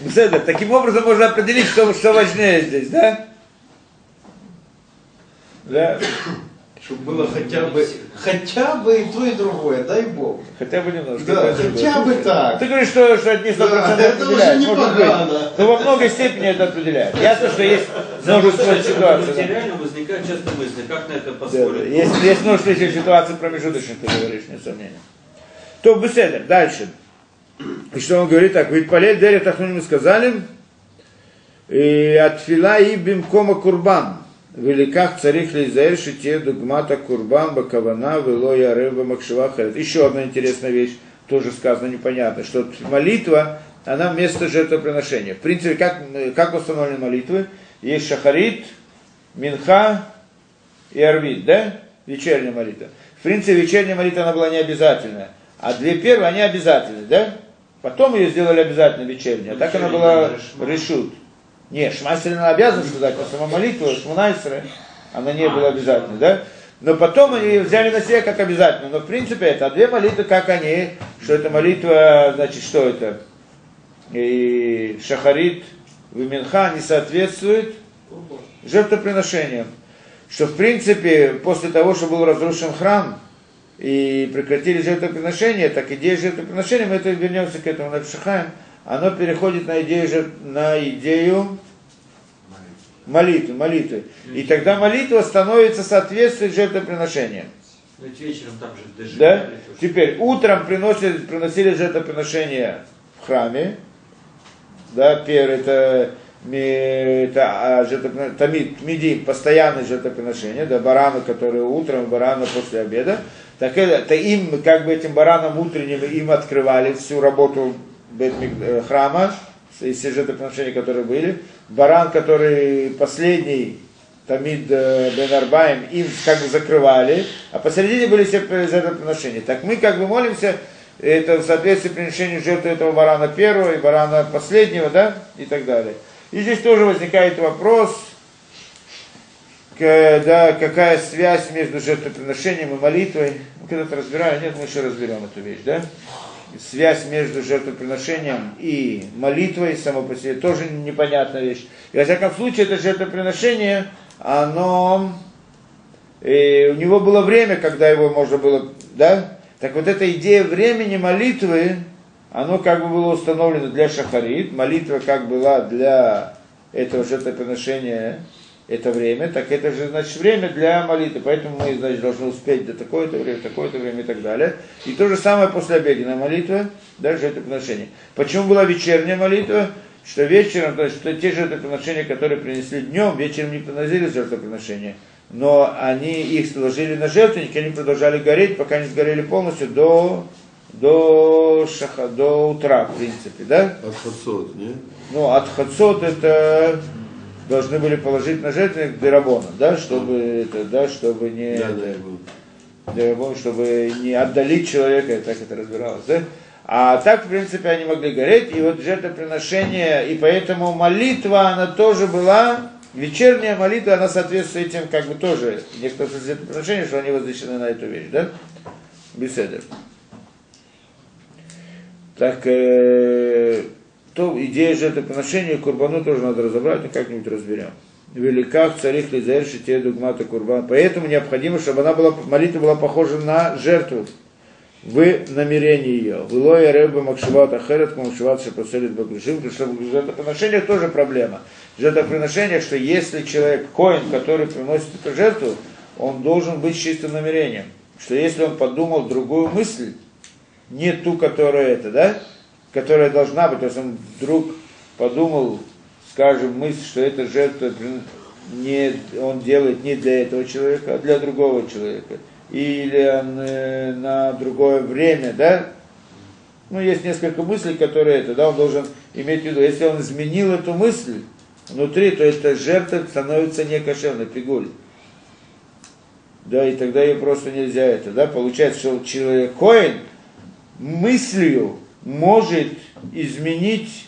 Беседа. Таким образом можно определить, что, что важнее здесь, да? Да, Чтобы было хотя бы, хотя бы и то, и другое, дай Бог. хотя бы немножко. Да, хотя бы так. Ты говоришь, что, что не 100% Да, это определяет, уже может непогано. быть. Но во многой степени это определяет. Ясно, что есть множество ситуаций. да. Материально возникают часто мысли, как на это Да, да. поспорить. Есть, есть множество еще ситуаций промежуточных, ты говоришь, несомненно. То беседа. Дальше. И что он говорит так, ведь полей дерет мы сказали, и отфила и бимкома курбан. Великах царих лизаэр шите дугмата курбан бакавана велоя рыба макшива харет. Еще одна интересная вещь, тоже сказано непонятно, что молитва, она вместо жертвоприношения. В принципе, как, как установлены молитвы? Есть шахарит, минха и арвид, да? Вечерняя молитва. В принципе, вечерняя молитва, она была не обязательная. А две первые, они обязательны, да? Потом ее сделали обязательно вечерней. А так она была решут. Не, Шмайсер она обязана сказать, но сама молитва, Шмунайсера, она не была обязательной, да? Но потом они взяли на себя как обязательно. Но в принципе это, две молитвы, как они, что это молитва, значит, что это? И Шахарит, Виминха не соответствует жертвоприношениям. Что в принципе, после того, что был разрушен храм, и прекратили жертвоприношения, так идея жертвоприношения, мы это вернемся к этому на Пшахаем, оно переходит на идею, жертв- на идею молитвы, молитвы. И тогда молитва становится соответствует жертвоприношениям. Ведь вечером там же Да? дожигали тоже. Теперь утром приносили, приносили жертвоприношения в храме. Да, первое это, это а, жертвоприно- тамид, мидим, постоянное жертвоприношение, да, бараны, которые утром, бараны после обеда. Так это, им, как бы этим баранам утренним, им открывали всю работу храма, из всех жертвоприношений, которые были. Баран, который последний, Тамид э, Бен Арбаем, им как бы закрывали, а посередине были все жертвоприношения. Так мы как бы молимся, это в соответствии приношению жертвы этого барана первого и барана последнего, да, и так далее. И здесь тоже возникает вопрос, да, какая связь между жертвоприношением и молитвой. Мы когда-то разбирали, нет, мы еще разберем эту вещь, да? Связь между жертвоприношением и молитвой само по себе тоже непонятная вещь. И во всяком случае, это жертвоприношение, оно и у него было время, когда его можно было, да? Так вот эта идея времени молитвы, оно как бы было установлено для шахарит, молитва как была для этого жертвоприношения это время, так это же, значит, время для молитвы, поэтому мы, значит, должны успеть до такое-то время, такое-то время и так далее. И то же самое после обеденной молитвы, да, жертвоприношение. Почему была вечерняя молитва? Что вечером, то есть, что те жертвоприношения, которые принесли днем, вечером не приносили жертвоприношения, но они их сложили на жертвенник, они продолжали гореть, пока не сгорели полностью до, до, шаха, до утра, в принципе, да? От хацот, не? Ну, от хацот это должны были положить на жертвенник дырабона, да, чтобы это, да, чтобы не, Да, да, я чтобы не отдалить человека, так это разбиралось, да? А так, в принципе, они могли гореть, и вот жертвоприношение, и поэтому молитва, она тоже была, вечерняя молитва, она соответствует этим, как бы тоже, некоторые жертвоприношения, что они возвещены на эту вещь, да? Беседы. Так, э, то идея жертвоприношения и курбану тоже надо разобрать, и как-нибудь разберем. Великах царих лизер те дугмата курбан. Поэтому необходимо, чтобы она была, молитва была похожа на жертву в намерении ее. Вылоя рыба макшиват ахерет, макшиват шапаселит багрушим. Потому что в жертвоприношениях тоже проблема. В жертвоприношениях, что если человек, коин, который приносит эту жертву, он должен быть чистым намерением. Что если он подумал другую мысль, не ту, которая это, да, которая должна быть, то есть он вдруг подумал, скажем, мысль, что эта жертва не, он делает не для этого человека, а для другого человека. Или он э, на другое время, да? Ну, есть несколько мыслей, которые это, да, он должен иметь в виду. Если он изменил эту мысль внутри, то эта жертва становится не кошерной, пигуль. Да, и тогда ее просто нельзя это, да, получается, что человек коин мыслью может изменить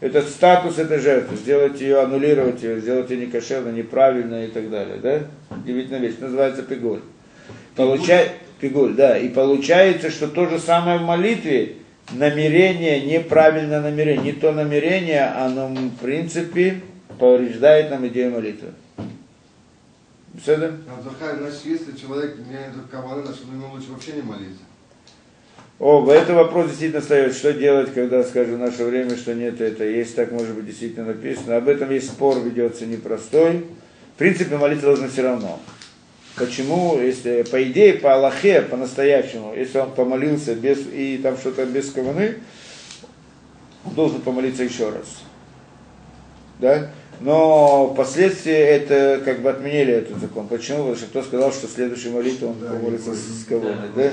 этот статус этой жертвы, сделать ее, аннулировать ее, сделать ее некошерно, неправильно и так далее, да? Удивительная вещь, называется пигуль. Получай, пигуль, да, и получается, что то же самое в молитве, намерение, неправильное намерение, не то намерение, оно в принципе повреждает нам идею молитвы. Все, да? Абдухай, значит, если человек имеет каваны, значит, ему лучше вообще не молиться. О, это вопрос действительно встает, что делать, когда, скажем, в наше время, что нет это, есть так, может быть, действительно написано. Об этом есть спор, ведется непростой. В принципе, молиться должен все равно. Почему, если, по идее, по Аллахе, по-настоящему, если он помолился без, и там что-то без каваны, он должен помолиться еще раз. Да? Но впоследствии это как бы отменили этот закон. Почему? Потому что кто сказал, что следующая молитва он Да, помолится с, с Да,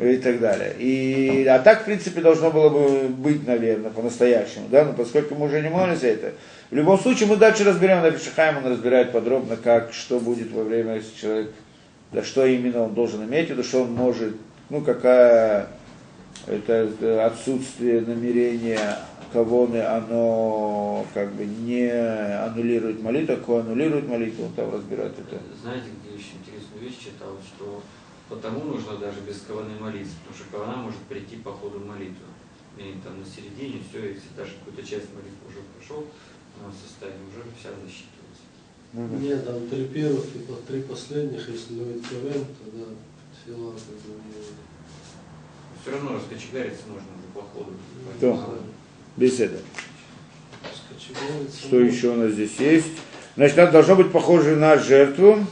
да? и так далее. И, а так, в принципе, должно было бы быть, наверное, по-настоящему, да, но поскольку мы уже не молимся это. В любом случае, мы дальше разберем, на Пишахайм он разбирает подробно, как, что будет во время, если человек, да, что именно он должен иметь, виду, что он может, ну, какая это, это отсутствие намерения кого-то, оно как бы не аннулирует молитву, а аннулирует молитву, он там разбирает это. Знаете, где еще интересную вещь читал, что потому нужно даже без каваны молиться, потому что кавана может прийти по ходу молитвы. И там на середине все, если даже какую-то часть молитвы уже прошел, в состоянии уже вся засчитывается. Нет, там три первых и по- три последних, если Левит Ковен, тогда сила как бы. Все равно раскочегариться можно уже по ходу. Да. Беседа. Что еще у нас здесь есть? Значит, это должно быть похоже на жертву.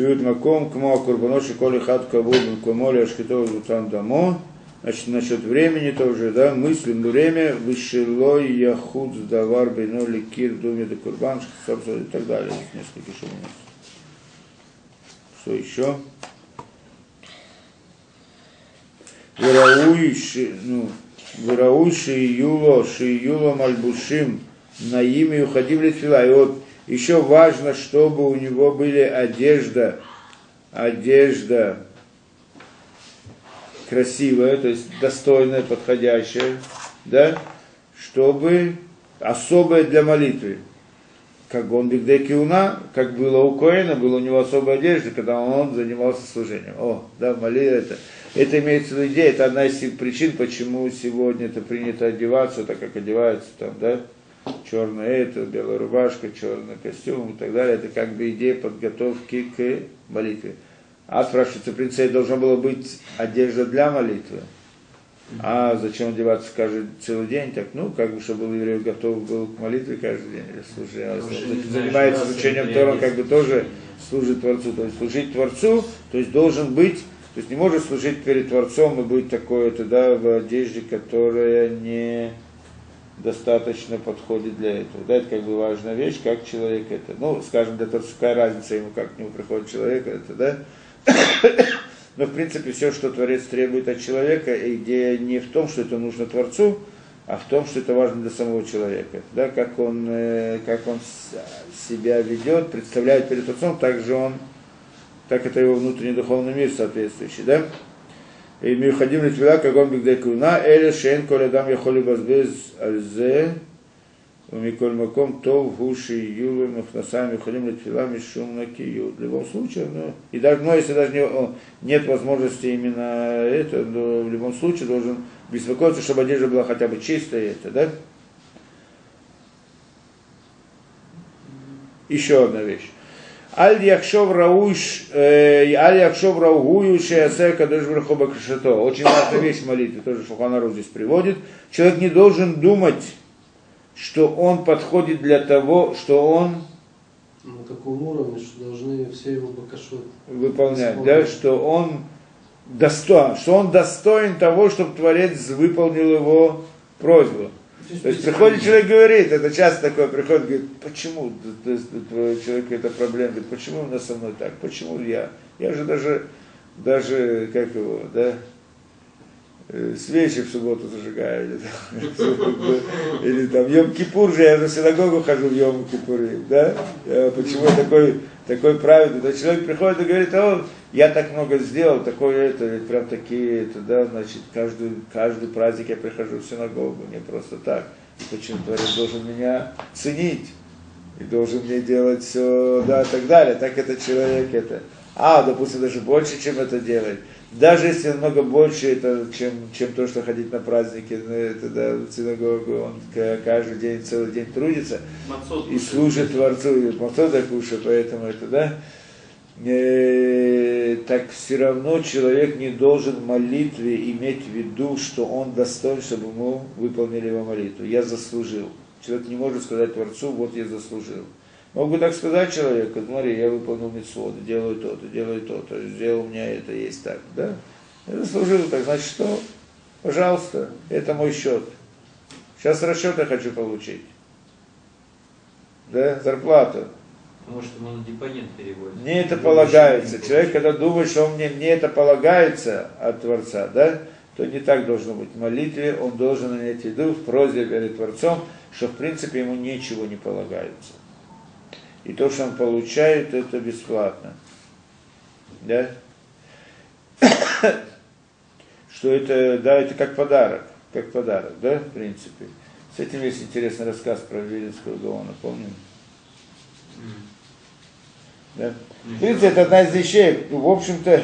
Киют маком, кмо курбаноши, коли хат кавуд, кумоли ашкитов там дамо. Значит, насчет времени тоже, да, мыслим время, вышелой яхуд давар бейноли кир думе до курбан, собственно, и так далее. Несколько еще у нас. Что еще? Верауй, ши- ну, Верауй шиюло, шиюло мальбушим, на имя уходив литфила. И вот еще важно, чтобы у него были одежда, одежда красивая, то есть достойная, подходящая, да, чтобы особая для молитвы. как он Бигдекиуна, как было у Коэна, была у него особая одежда, когда он занимался служением. О, да, моли это. Это имеется в виду идея, это одна из причин, почему сегодня это принято одеваться, так как одеваются там, да, черное это, белая рубашка, черный костюм и так далее. Это как бы идея подготовки к молитве. А спрашивается, в принципе, должна была быть одежда для молитвы. А зачем одеваться каждый целый день? Так, ну, как бы, чтобы еврей готов был к молитве каждый день, или служить. А занимается изучением Тора, как бы тоже служит Творцу. То есть служить Творцу, то есть должен быть, то есть не может служить перед Творцом и быть такое тогда в одежде, которая не достаточно подходит для этого. Да, это как бы важная вещь, как человек это. Ну, скажем, для Творца какая разница ему, как к нему приходит человек, это, да. <coughs> Но, в принципе, все, что Творец требует от человека, идея не в том, что это нужно Творцу, а в том, что это важно для самого человека. Да, как он, э, как он себя ведет, представляет перед Творцом, так же он, так это его внутренний духовный мир соответствующий, да? И מיוחדים לתפילה כגון בגדי כהונה, אלה שאין כל אדם יכול לבזבז על זה, ומכל מקום טוב הוא שיהיו לו מכנסיים מיוחדים לתפילה משום נקיות. В любом случае, ну, и даже, но если даже не, о, нет возможности именно это, но в любом случае должен беспокоиться, чтобы одежда была хотя бы чистая, это, да? Еще одна вещь. Аль Яхшов Рауш, э, Аль Яхшов Раугую Шеясе Кадыш Брахоба Кришато. Очень важная вещь в молитве, тоже Шуханару здесь приводит. Человек не должен думать, что он подходит для того, что он На таком уровне, что должны все его бакашот. выполнять, да, что он достоин, что он достоин того, чтобы Творец выполнил его просьбу. То есть приходит человек говорит, это часто такое приходит, говорит, почему то есть, твой человек это проблема, говорит, почему у нас со мной так, почему я, я же даже, даже, как его, да, свечи в субботу зажигаю, или, там, <laughs> Йом-Кипур же, я на синагогу хожу в Йом-Кипуре, да, Я почему я такой, такой праведный, то человек приходит и говорит, а он, я так много сделал, такое это, прям такие, это, да, значит, каждый, каждый праздник я прихожу в синагогу, не просто так, и почему Творец должен меня ценить, и должен мне делать все, да, и так далее, так это человек это. А, допустим, даже больше, чем это делает. Даже если намного больше, это, чем, чем то, что ходить на праздники, ну, это, да, в синагогу, он каждый день, целый день трудится Мацот и служит Творцу, и Мацода кушает, поэтому это, да, Э, так все равно человек не должен в молитве иметь в виду, что он достоин, чтобы ему выполнили его молитву. Я заслужил. Человек не может сказать Творцу, вот я заслужил. Мог бы так сказать человеку, смотри, я выполнил митцвот, делаю то-то, делаю то-то, сделал у меня это, есть так, да? Я заслужил, так значит что? Пожалуйста, это мой счет. Сейчас расчет я хочу получить. Да, зарплату. Может, ему на депонент переводит. Мне это полагается. Человек, когда думает, что он мне, мне это полагается от Творца, да, то не так должно быть. В молитве он должен иметь в виду, в просьбе перед Творцом, что в принципе ему ничего не полагается. И то, что он получает, это бесплатно. Да? <coughs> Что это, да, это как подарок. Как подарок, да, в принципе. С этим есть интересный рассказ про Виленского Гаона, помним? Да? В принципе, это одна из вещей. В общем-то,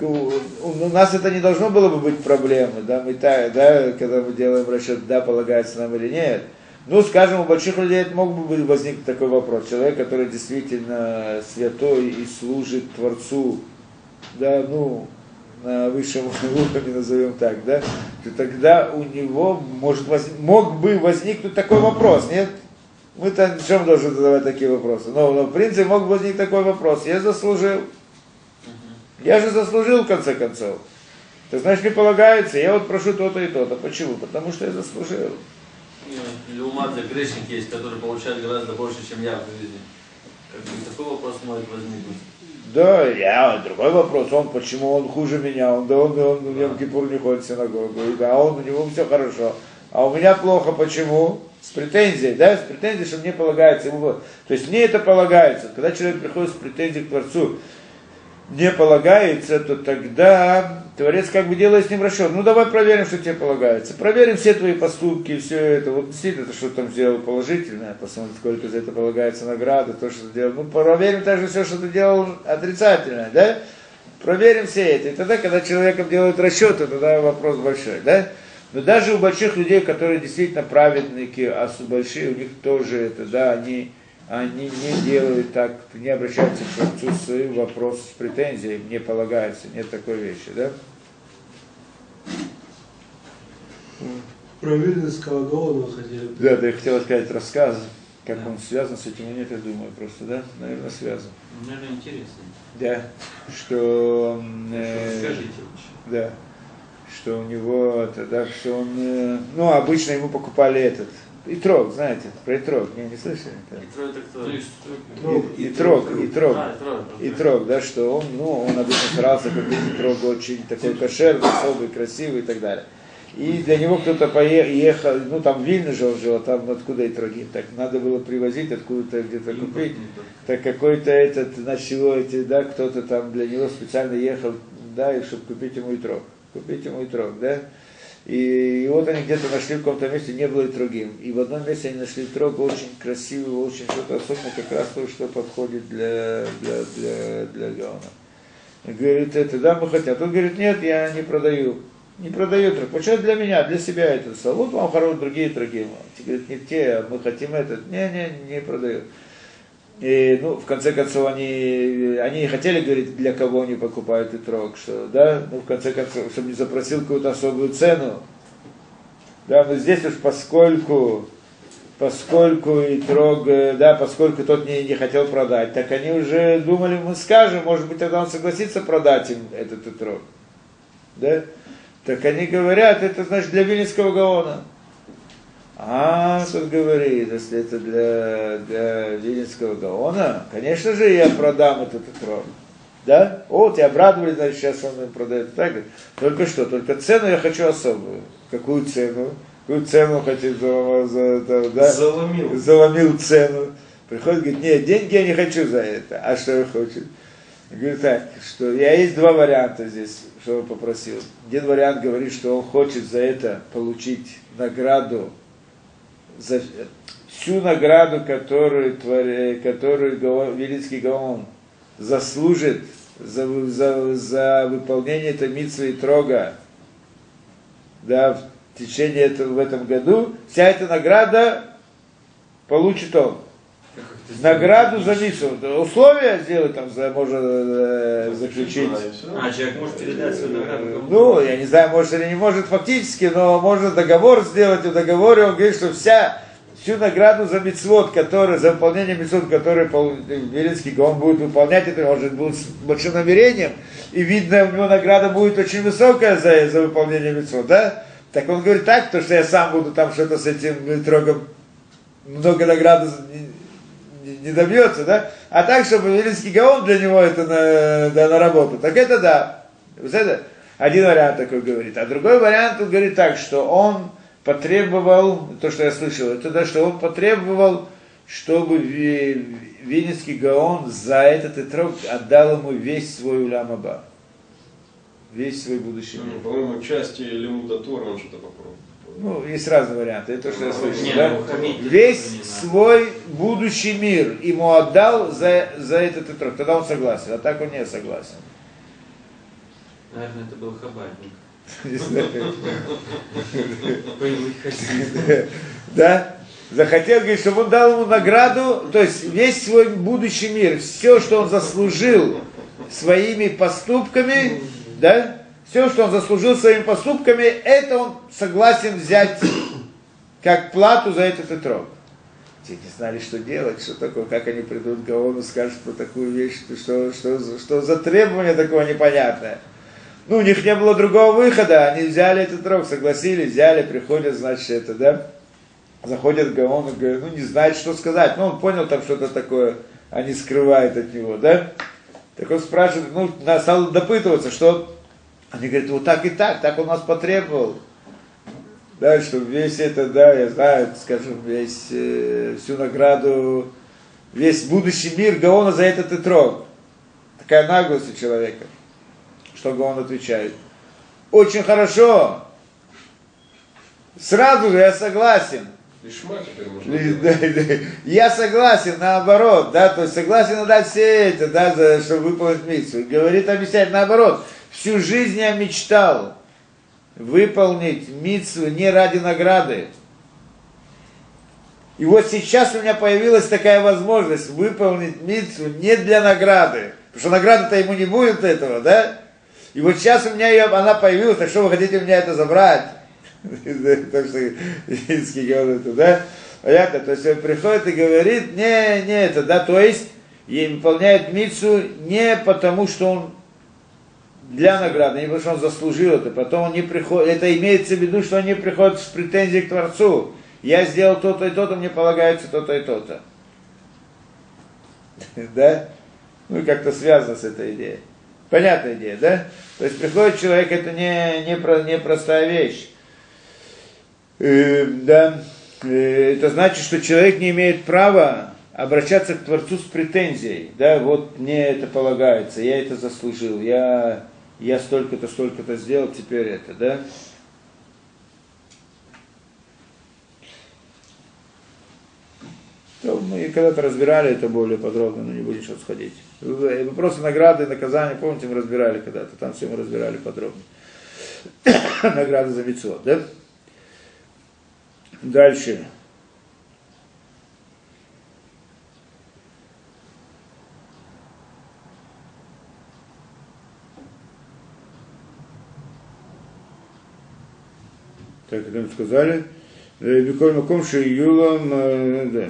у нас это не должно было бы быть проблемой, да, мы так, да, когда мы делаем расчет, да, полагается нам или нет. Ну, скажем, у больших людей это мог бы возникнуть такой вопрос. Человек, который действительно святой и служит Творцу, да, ну, на высшем <laughs> уровне, назовем так, да, то тогда у него может воз- мог бы возникнуть такой вопрос, нет? Мы-то чем должны задавать такие вопросы? Но, но в принципе мог возникнуть такой вопрос. Я заслужил. Я же заслужил в конце концов. Так значит, мне полагается, я вот прошу то-то и то-то. Почему? Потому что я заслужил. Или у Мадзе грешник есть, который получает гораздо больше, чем я в жизни. Такой вопрос может возникнуть. Да, я, другой вопрос, он почему он хуже меня, он, да, он, он, в Йом Кипур не ходит в синагогу, да, он, у него все хорошо, а у меня плохо, почему? С претензией, да, с претензией, что мне полагается ему, то есть мне это полагается, когда человек приходит с претензией к Творцу, не полагается, то тогда Творец как бы делает с ним расчет. Ну давай проверим, что тебе полагается. Проверим все твои поступки, все это. Вот действительно, ты что там сделал положительное, посмотрим, сколько за это полагается награды, то, что ты делал. Ну проверим также все, что ты делал отрицательное, да? Проверим все это. И тогда, когда человеком делают расчеты, тогда вопрос большой, да? Но даже у больших людей, которые действительно праведники, а большие, у них тоже это, да, они они не делают так, не обращаются к Творцу с своим вопросом, с претензией, не полагается, нет такой вещи, да? Про Вильнинского Гаона хотели. Да, да, я хотел сказать рассказ, как он связан с этим, нет, я думаю, просто, да, наверное, связан. Наверное, интересно. Да, что, э, Скажите лучше. да, что у него, это, да, что он, э, ну, обычно ему покупали этот, Итрог, знаете, про Итрог, не, не слышали? это? И трое так То кто? есть, И- Итрог, Итрог. И. И трог, да, что он, ну, он обычно старался купить трог очень такой кошерный, особый, красивый и так далее. И для него кто-то поехал, ну там в Вильне жил, жил, а там откуда и троги, так надо было привозить откуда-то где-то купить. Так какой-то этот, значит, его эти, да, кто-то там для него специально ехал, да, и чтобы купить ему и трог. Купить ему и трог, да. И, и вот они где-то нашли в каком-то месте, не было и трогим. И в одном месте они нашли трог очень красивый, очень что-то особенно как раз то, что подходит для, для, для, для Гаона. И говорит, это да, мы хотим. А тот говорит, нет, я не продаю. Не продаю трог. Почему для меня, для себя это. Вот вам хорошие другие троги. Те говорят, не те, мы хотим этот. Не, не, не продаю. И, ну, в конце концов, они, они не хотели говорить, для кого они покупают и трог, что, да, ну, в конце концов, чтобы не запросил какую-то особую цену. Да, но здесь уж поскольку, поскольку и трог, э, да, поскольку тот не, не хотел продать, так они уже думали, мы скажем, может быть, тогда он согласится продать им этот и трог. Да? Так они говорят, это значит для Вильнинского Гаона. А, тут говорит, если это для, для Вильнинского Гаона, конечно же, я продам этот трон. Да? О, тебя обрадовали, значит, сейчас он им продает. Так, только что, только цену я хочу особую. Какую цену? Какую цену хотите за, за, за- да? Заломил. Заломил цену. Приходит, говорит, нет, деньги я не хочу за это. А что я хочу? Говорит так, что я есть два варианта здесь, что он попросил. Один вариант говорит, что он хочет за это получить награду, за всю награду, которую, твори- которую Великий Гаон заслужит за, за, за выполнение этой митцвы и трога да, в течение этого, в этом году, вся эта награда получит он. Награду за миссу. Условия сделать там, за, можно э, заключить. А, человек может передать свою награду. Ну, я не знаю, может или не может фактически, но можно договор сделать. В договоре он говорит, что вся, всю награду за мецвод, который, за выполнение мецвод, который Велинский Гаон будет выполнять, это может будет с большим намерением, и видно, у него награда будет очень высокая за, за выполнение мецвод, да? Так он говорит так, то что я сам буду там что-то с этим трогом много награды не, добьется, да? А так, чтобы Велинский Гаон для него это на, да, на работу, так это да. Вот это один вариант такой говорит. А другой вариант он говорит так, что он потребовал, то, что я слышал, это да, что он потребовал, чтобы Ви- Винницкий Гаон за этот итрог отдал ему весь свой улямаба. Весь свой будущий мир. Ну, По-моему, части Лемуда Тора он что-то попробовал. Ну, есть разные варианты, это то, что я слышал. Не, да? ну, Весь свой будущий мир ему отдал за, за этот итрог. Тогда он согласен, а так он не согласен. Наверное, это был хабарник. Не <laughs> знаю. Да? Захотел, говорит, чтобы он дал ему награду, то есть весь свой будущий мир, все, что он заслужил своими поступками, да, все, что он заслужил своими поступками, это он согласен взять <coughs> как плату за этот итрог. Те не знали, что делать, что такое, как они придут к Гаону, скажут про такую вещь, что, что, за- что за требование такое непонятное. Ну, у них не было другого выхода, они взяли этот рог, согласились, взяли, приходят, значит, это, да, заходят к Гаону, говорят, ну, не знает, что сказать, ну, он понял там что-то такое, они скрывают от него, да, так он спрашивает, ну, стал допытываться, что, они говорят, вот так и так, так он нас потребовал, да, что весь это, да, я знаю, скажем, весь, э, всю награду, весь будущий мир Гаона за этот и трог. Такая наглость у человека, что он отвечает. Очень хорошо. Сразу же я согласен. Да, да. Я согласен, наоборот, да, то есть согласен отдать все это, да, за, чтобы выполнить миссию. Говорит, объясняет наоборот. Всю жизнь я мечтал выполнить мицу не ради награды. И вот сейчас у меня появилась такая возможность выполнить мицу не для награды. Потому что награда-то ему не будет этого, да? И вот сейчас у меня ее, она появилась, так что вы хотите у меня это забрать? <laughs> Так что Ильский говорит, да? Понятно? То есть он приходит и говорит, не, не это, да, то есть и выполняет мицу не потому, что он для награды, не потому, что он заслужил это, потом он не приходит, это имеется в виду, что он не приходит с претензией к Творцу. Я сделал то-то и то-то, мне полагается то-то и то-то. <laughs> Да? Ну, как-то связано с этой идеей. Понятная идея, да? То есть приходит человек, это не, не, про, не простая вещь. Э, да, э, это значит, что человек не имеет права обращаться к Творцу с претензией. Да, вот мне это полагается, я это заслужил, я, я столько-то, столько-то сделал, теперь это, да? То мы когда-то разбирали это более подробно, но не будем сейчас сходить. Вопросы награды и наказания, помните, мы разбирали когда-то, там все мы разбирали подробно. <coughs> Награды за митцвот, да? Дальше. Так, это мы сказали. Беколь маком юлам, да.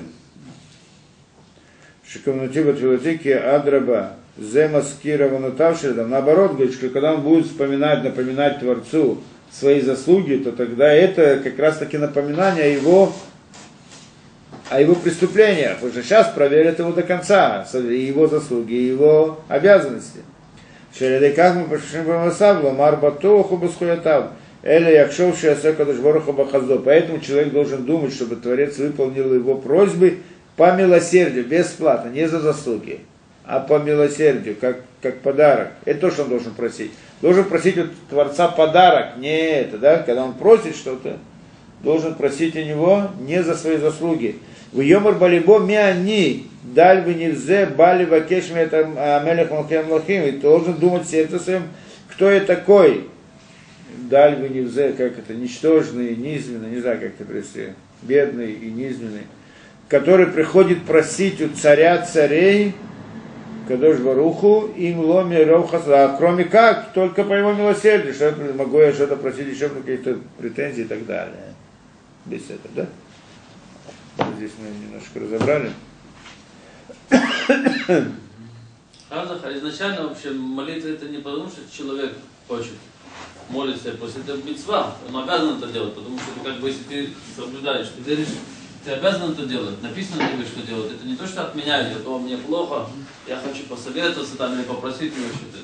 Шикамнатива Твилатики Адраба Земаскира Ванутавшида. Наоборот, говорит, что когда он будет вспоминать, напоминать Творцу свои заслуги, то тогда это как раз таки напоминание его, о его преступлениях. Уже сейчас проверят его до конца, его заслуги, его обязанности. Шередеках мы пошли в Марбатоху Басхуятав. Эля Якшов Шиасекадыш Вороху Бахаздо. Поэтому человек должен думать, чтобы Творец выполнил его просьбы по милосердию, бесплатно, не за заслуги, а по милосердию, как, как подарок. Это то, что он должен просить. Должен просить у Творца подарок, не это, да, когда он просит что-то, должен просить у него не за свои заслуги. В Йомар Балибо миани, даль бы нельзе, бали вакеш это амелех лохим, и должен думать сердце своим, кто я такой, даль бы нельзе, как это, ничтожный, низменный, не знаю, как это привести, бедный и низменный, который приходит просить у царя царей, Кадош Баруху, им ломи а кроме как, только по его милосердию, что я могу я что-то просить еще какие-то претензии и так далее. Без этого, да? Здесь мы немножко разобрали. Правда, изначально вообще молитва это не потому, что человек хочет молиться, просто это мецва, он обязан это делать, потому что ты как бы, если ты соблюдаешь, ты веришь ты обязан это делать. Написано тебе, что делать. Это не то, что от меня идет, о, мне плохо, я хочу посоветоваться там или попросить меня что-то.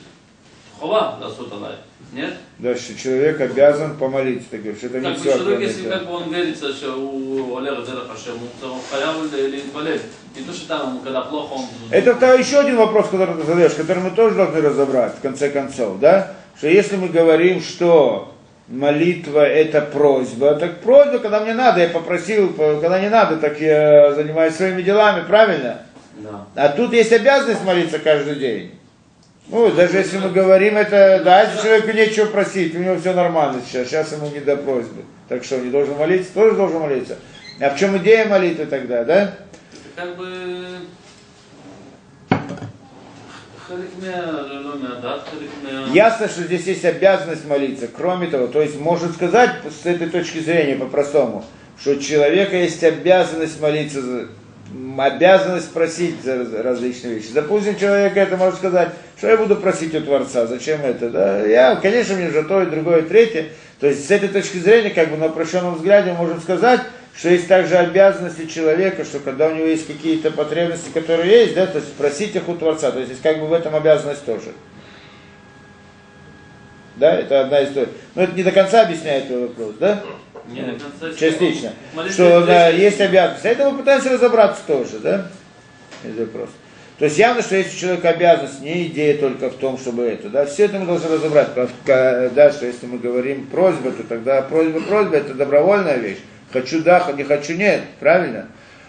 Хова, да, суталай. Нет? Да, что человек обязан помолиться, ты говоришь, это не Как бы все. человек, если как бы он верится, что у Олега Дера Хашем, то он хаяв или инвалид. Не то, что там, когда плохо, он... Это второй, еще один вопрос, который ты задаешь, который мы тоже должны разобрать, в конце концов, да? Что если мы говорим, что молитва это просьба, так просьба, когда мне надо, я попросил, когда не надо, так я занимаюсь своими делами, правильно? Да. А тут есть обязанность молиться каждый день. Ну, даже если мы говорим это, да, если человеку нечего просить, у него все нормально сейчас, сейчас ему не до просьбы. Так что, не должен молиться, тоже должен молиться. А в чем идея молитвы тогда, да? Как бы Ясно, что здесь есть обязанность молиться. Кроме того, то есть можно сказать с этой точки зрения по-простому, что у человека есть обязанность молиться обязанность просить за различные вещи. Допустим, человек это может сказать, что я буду просить у Творца, зачем это? Да, я, конечно, мне же то и другое, и третье. То есть с этой точки зрения, как бы на упрощенном взгляде, можем сказать, что есть также обязанности человека, что когда у него есть какие-то потребности, которые есть, да, то есть просить их у Творца. То есть есть как бы в этом обязанность тоже. Да, это одна история. Но это не до конца объясняет твой вопрос, да? Конца. Частично. Что да, есть обязанность. Это мы пытаемся разобраться тоже, да? Это вопрос. То есть явно, что есть у человека обязанность, не идея только в том, чтобы это, да, все это мы должны разобрать, да, что если мы говорим просьба, то тогда просьба, просьба, это добровольная вещь, хочу да, не хочу нет, правильно?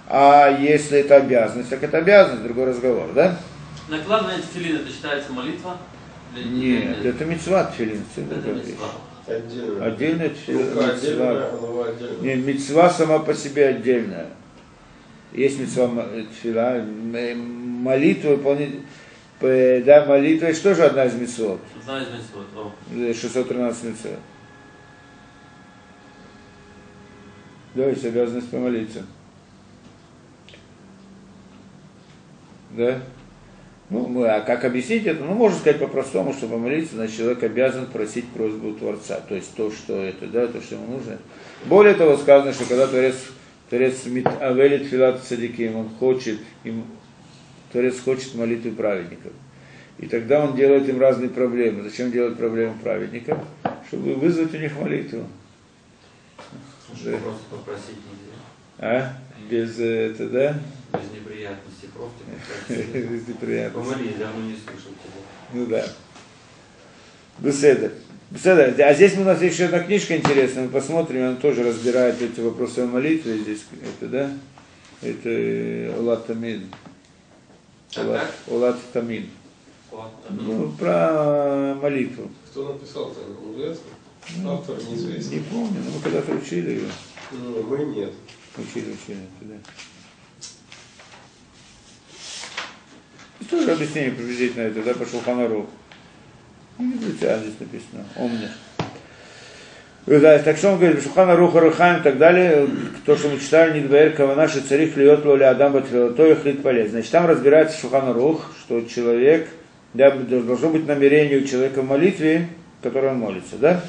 А если это обязанность, так это обязанность, другой разговор, да? Накладывание тфилин, это считается молитва? Нет, это мецва тфилин, Это митцва. Отдельно. Отдельная, мецва. отдельная. Не, мецва сама по себе отдельная. Есть мецва тфила, молитва выполнить, да, молитва, это тоже одна из мецвод, Знаю из. Э, 613 мецвод. Да, есть обязанность помолиться. Да? Ну, мы, а как объяснить это? Ну, можно сказать по-простому, что помолиться, значит, человек обязан просить просьбу у Творца. То есть то, что это, да, то, что ему нужно. Более того, сказано, что когда Творец, Творец мит авелит филат садиким, он хочет, им, Творец хочет молитвы праведников. И тогда он делает им разные проблемы. Зачем делать проблемы праведникам? Чтобы вызвать у них молитву. Что Да. Просто попросить нельзя. А? Без э, это, да? Без неприятностей, просто. <laughs> Без неприятностей. Помолись, давно не слышал тебя. Ну да. Беседа. Беседа. А здесь у нас еще одна книжка интересная, мы посмотрим, она тоже разбирает эти вопросы о молитве. Здесь это, да? Это э, Улат Тамин. Так, Улат, Тамин. Ну, про молитву. Кто написал-то, неизвестно? Автор неизвестен. Не помню, но мы когда-то учили ее. Ну, мы нет. Учили, учили. это да. И тоже объяснение приблизительно это, да, пошел Ханару. Не специально здесь написано. Омни. Да, так что он говорит, Шухана Руха Рухаем и так далее, то, что мы читали, не двоер наши царих льет лоли Адам то их лит полез. Значит, там разбирается Шухана Рух, что человек, да, должно быть намерение у человека в молитве, в которой он молится, да?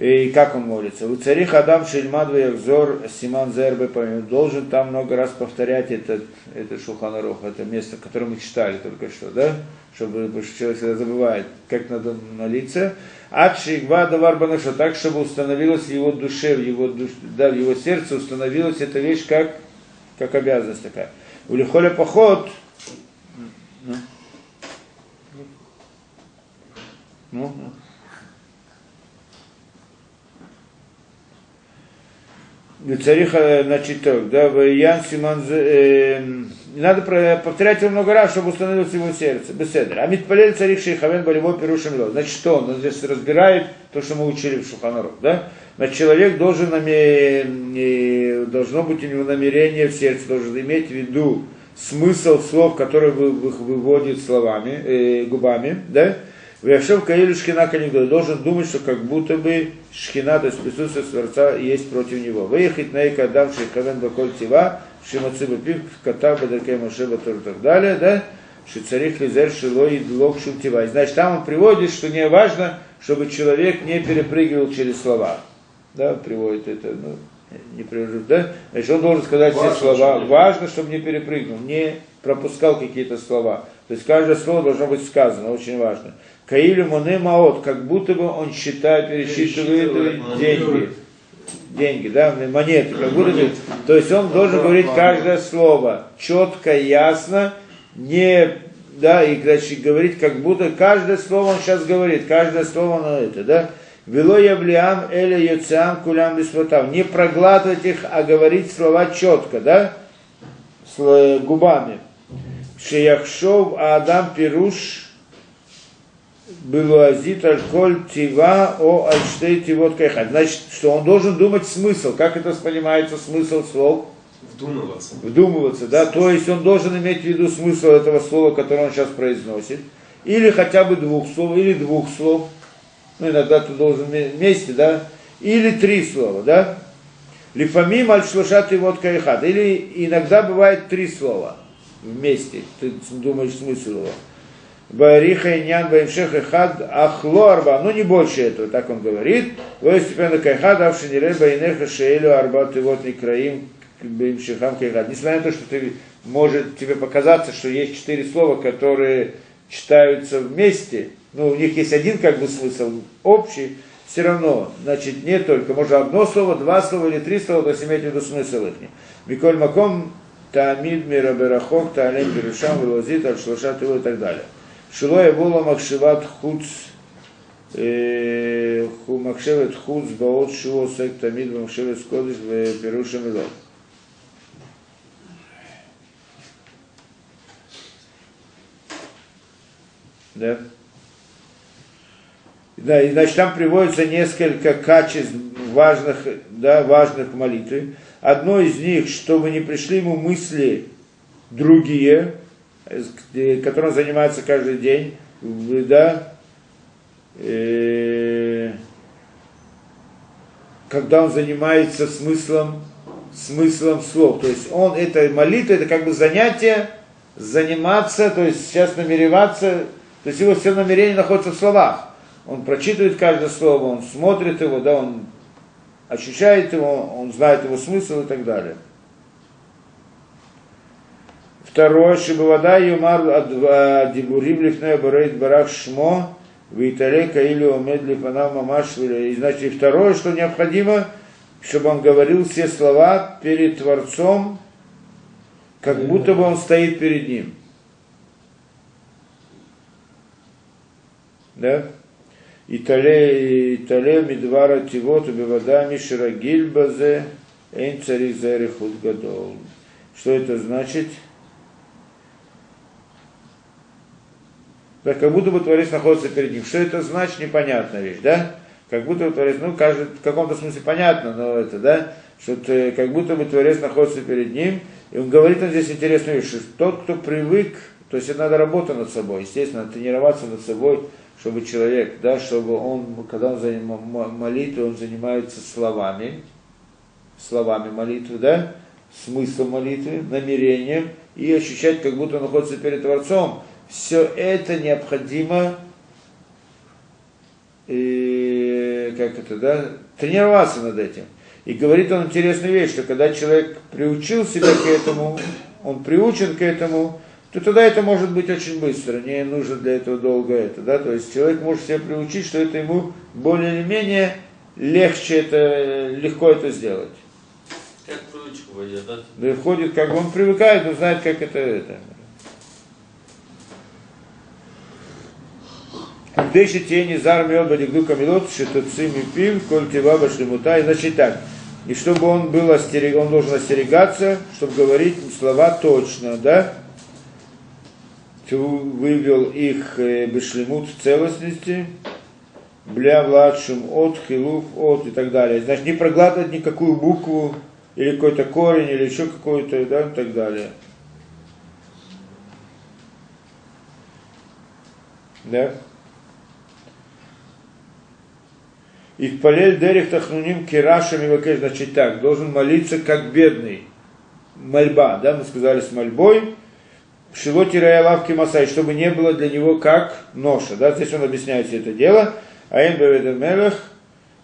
И как он молится? У царих Адам Шельмад Яхзор Симан Зербе должен там много раз повторять этот, этот Шуханарух, это место, которое мы читали только что, да? Чтобы потому человек всегда забывает, как надо молиться. Ад Шигва Давар Банаша, так, чтобы установилась в его душе, в его, душ, да, в его сердце установилась эта вещь как, как обязанность такая. У Лихоля поход, ну, ну. Цариха, значит, так, да, Ян Симан, э, надо повторять его много раз, чтобы установилось его сердце, беседер. А Митпалель царих Шейхавен болевой перушим лед. Значит, что он? Он здесь разбирает то, что мы учили в Шуханарух, да? Значит, человек должен, наме- э, должно быть у него намерение в сердце, должен иметь в виду смысл слов, которые вы, вы- выводит словами, э, губами, да? Вяшев Каилю Шхина Канигдой должен думать, что как будто бы Шхина, то есть присутствие Творца, есть против него. Выехать на Ика Адам Шейхавен Баколь Тива, Шимацыба Пив, Ката Бадаркей Машеба Тур и так далее, да? Шицарих Лизер Шилой Длок Шутива. Значит, там он приводит, что не важно, чтобы человек не перепрыгивал через слова. Да, приводит это, ну, не привожу, да? Значит, он должен сказать Важно, все слова. чтобы Важно, чтобы не перепрыгнул, не пропускал какие-то слова. То есть каждое слово должно быть сказано, очень важно. Каилю Моне Маот, как будто бы он считает, пересчитывает деньги. Деньги, да, монеты, как будто бы. То есть он должен говорить каждое слово четко, ясно, не, да, и значит, говорить как будто каждое слово он сейчас говорит, каждое слово оно это, да. Вело явлиам эля йоциам кулям бисватав. Не проглатывать их, а говорить слова четко, да, с э, губами. Шеяхшов Адам Пируш Белуазит Аль-Коль Тива о Альштей Тивот Кайхат. Значит, что он должен думать смысл, как это понимается смысл слов, Вдумываться. вдумываться, да, то есть он должен иметь в виду смысл этого слова, которое он сейчас произносит, или хотя бы двух слов, или двух слов, ну иногда ты должен вместе, да, или три слова, да, Лифамим аль-шлушат и вот кайхат. Или иногда бывает три слова вместе. Ты думаешь смысл его. Бариха и нян баимшех и хад ахло арба. Ну не больше этого, так он говорит. Лой степенно кайхад авшинире байнеха шеэлю арба ты вот не краим баимшехам кайхад. Несмотря на то, что ты, может тебе показаться, что есть четыре слова, которые читаются вместе, ну, у них есть один как бы смысл общий, все равно, значит, не только, можно одно слово, два слова или три слова, то есть иметь в виду смысл их. Миколь Маком, Таамид мира берахок, таалем берушам, велозит, альшлашат и так далее. Его махшиват хуц, э, ху махшевет хуц, баот шиво сек тамид, махшевет скодыш, берушам и Да? Да, и значит, там приводится несколько качеств важных, да, важных молитвы. Одно из них, чтобы не пришли ему мысли другие, которым занимается каждый день, да, э, когда он занимается смыслом, смыслом слов. То есть он, это молитва, это как бы занятие, заниматься, то есть сейчас намереваться, то есть его все намерения находятся в словах. Он прочитывает каждое слово, он смотрит его, да, он ощущает его, он знает его смысл и так далее. Второе, Шибавада Юмар Дибурим Лифнея Барейт Барах Шмо, Виталека или Омед Лифана Мамаш. И значит, второе, что необходимо, чтобы он говорил все слова перед Творцом, как будто бы он стоит перед ним. Да? И тале, и тале мидвара тивот убивадами ширагиль базе эйн царих зарихут гадол. Что это значит? Да, как будто бы Творец находится перед ним. Что это значит, непонятная вещь, да? Как будто бы Творец, ну, каждый, в каком-то смысле понятно, но это, да, что это, как будто бы Творец находится перед ним, и он говорит он здесь интересную вещь, что тот, кто привык, то есть это надо работать над собой, естественно, тренироваться над собой, чтобы человек, да, чтобы он, когда он занимает молитву, он занимается словами, словами молитвы, да, смыслом молитвы, намерением, и ощущать, как будто он находится перед Творцом. Все это необходимо, и, как это, да, тренироваться над этим. И говорит он интересную вещь, что когда человек приучил себя к этому, он приучен к этому, то тогда это может быть очень быстро, не нужно для этого долго это, да, то есть человек может себя приучить, что это ему более или менее легче это, легко это сделать. Как привычку войдет, да? Да входит, как он привыкает, он знает, как это, это. Деши тени зар мед бадигду камилот, шитоцим и пив, коль тива башлемута. Значит так, и чтобы он был остерег, он должен остерегаться, чтобы говорить слова точно, да, вывел их э, бешлемут в целостности, бля младшим от, хилуф от и так далее. Значит, не проглатывать никакую букву или какой-то корень, или еще какой-то, да, и так далее. Да? И в полель дерех тахнуним кирашами вакеш, значит так, должен молиться как бедный. Мольба, да, мы сказали с мольбой, Шилоти лавки Масай, чтобы не было для него как ноша. Да? Здесь он объясняет все это дело. Аин Баведа Мелех,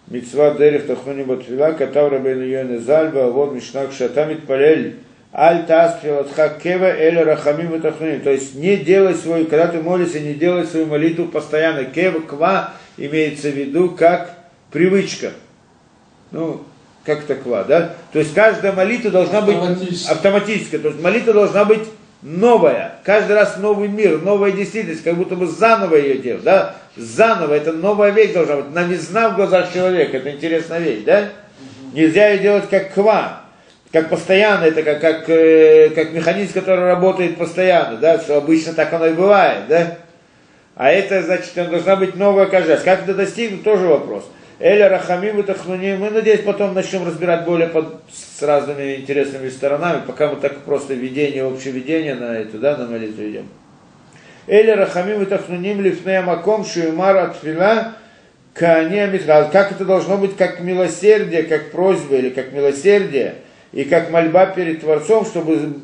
Мицва Дерех Тахуни Батфила, Катав Рабейну Йоне Зальба, вот Мишнак Шатамит Палель, Аль Тасфилатха Кева Тахуни. То есть не делай свою, когда ты молишься, не делай свою молитву постоянно. Кева, Ква имеется в виду как привычка. Ну, как таква, да? То есть каждая молитва должна быть автоматическая. То есть молитва должна быть новая, каждый раз новый мир, новая действительность, как будто бы заново ее делать, да, заново, это новая вещь должна быть, новизна в глазах человека, это интересная вещь, да, нельзя ее делать как ква, как постоянно, это как, как, э, как механизм, который работает постоянно, да, что обычно так оно и бывает, да, а это, значит, должна быть новая каждый раз, как это достигнуть, тоже вопрос. Эля Рахамим и Тахнуни. Мы, надеюсь, потом начнем разбирать более под, с разными интересными сторонами, пока мы так просто введение, общее введение на это, да, на молитву идем. Эля Рахамим и Тахнуним Лифнея Маком Шуимар Атфила Кания Митхал. Как это должно быть, как милосердие, как просьба или как милосердие, и как мольба перед Творцом, чтобы,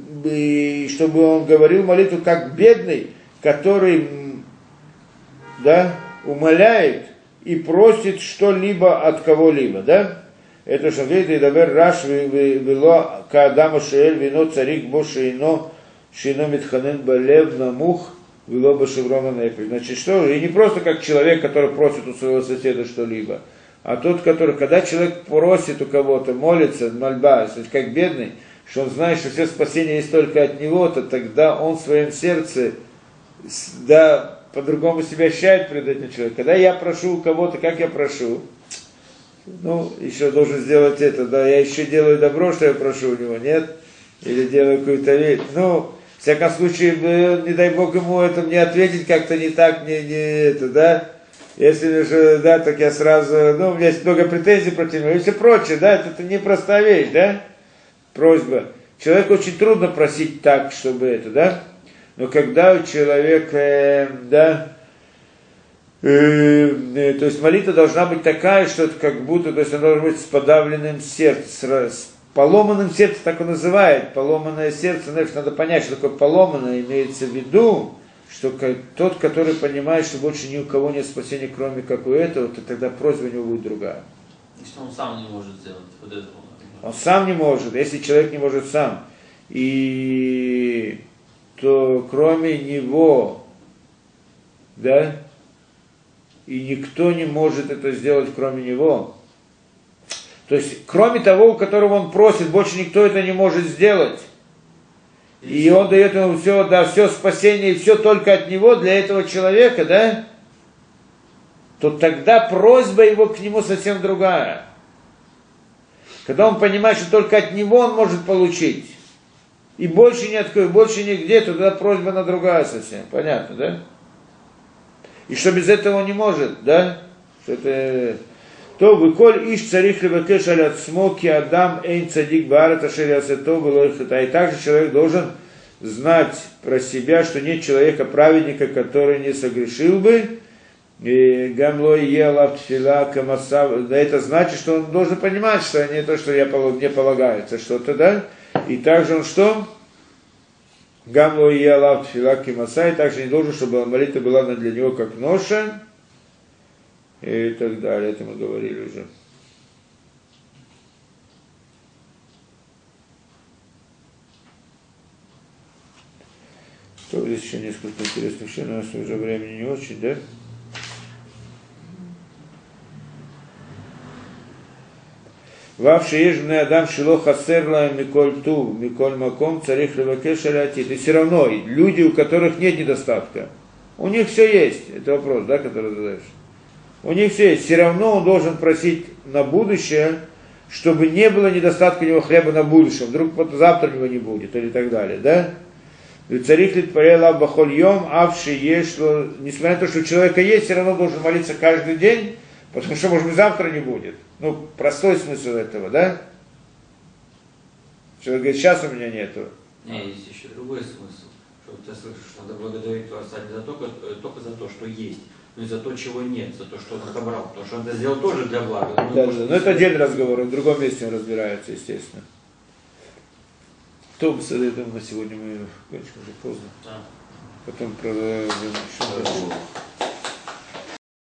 чтобы он говорил молитву как бедный, который да, умоляет и просит что-либо от кого-либо, да? Это что говорит, и давер раш вело каадама шеэль вино царик бо шейно шейно митханен балев намух вело башеврона нефель. Значит, что? И не просто как человек, который просит у своего соседа что-либо, а тот, который, когда человек просит у кого-то, молится, мольба, как бедный, что он знает, что все спасение есть только от него, то тогда он в своем сердце, да, по-другому себя ощущает перед этим человеком. Когда я прошу у кого-то, как я прошу, ну, еще должен сделать это, да, я еще делаю добро, что я прошу у него, нет? Или делаю какую-то вещь. Ну, в всяком случае, э, не дай бог ему это мне ответить как-то не так, не, не это, да? Если же, да, так я сразу, ну, у меня есть много претензий против него и все прочее, да, это, это непростая вещь, да? Просьба. Человеку очень трудно просить так, чтобы это, да? Но когда у человека, э, да, Э, э, то есть молитва должна быть такая, что это как будто, то есть она должна быть с подавленным сердцем, с, поломанным сердцем, так он называет, поломанное сердце, знаешь, надо понять, что такое поломанное, имеется в виду, что тот, который понимает, что больше ни у кого нет спасения, кроме как у этого, то тогда просьба у него будет другая. И что он сам не может сделать вот этого. Он сам не может, если человек не может сам, и то кроме него, да, и никто не может это сделать, кроме него. То есть, кроме того, у которого он просит, больше никто это не может сделать. И он дает ему все, да, все спасение, и все только от него, для этого человека, да, то тогда просьба его к нему совсем другая. Когда он понимает, что только от него он может получить, и больше ни от кого, больше нигде, то тогда просьба на другая совсем. Понятно, да? И что без этого не может, да? Что это... То выколь иш царих левакеш алят смоки адам эйн цадик баарат ашер ясето было И также человек должен знать про себя, что нет человека праведника, который не согрешил бы, и гамло ела тфила камаса. Да это значит, что он должен понимать, что не то, что я, полаг- мне полагается что-то, да? И также он что? Гамло ела тфила камаса, и также не должен, чтобы молитва была для него как ноша, и так далее. Это мы говорили уже. То здесь еще несколько интересных вещей, но у нас уже времени не очень, да? Вав שיש בני אדם שלא חסר להם מכל טוב, מכל מקום, צריך לבקש על העתיד. И все равно, люди, у которых нет недостатка, у них все есть. Это вопрос, да, который задаешь. У них все есть. Все равно он должен просить на будущее, чтобы не было недостатка у него хлеба на будущем. Вдруг вот завтра у него не будет, или так далее, да? Царих литпарела бахоль йом, авши ешло. Несмотря на то, что у человека есть, все равно должен молиться каждый день, потому что, может быть, завтра не будет. Ну, простой смысл этого, да? Человек говорит, сейчас у меня нету. Не, есть еще другой смысл. Что ты слышишь, что надо благодарить Творца не за только, э, только за то, что есть, но и за то, чего нет, за то, что он отобрал. Потому что он это сделал тоже для блага. но Да, да, но это отдельный разговор, в другом месте он разбирается, естественно. То, я думаю, на сегодня мы кончим уже поздно. Да. Потом продолжим еще дальше.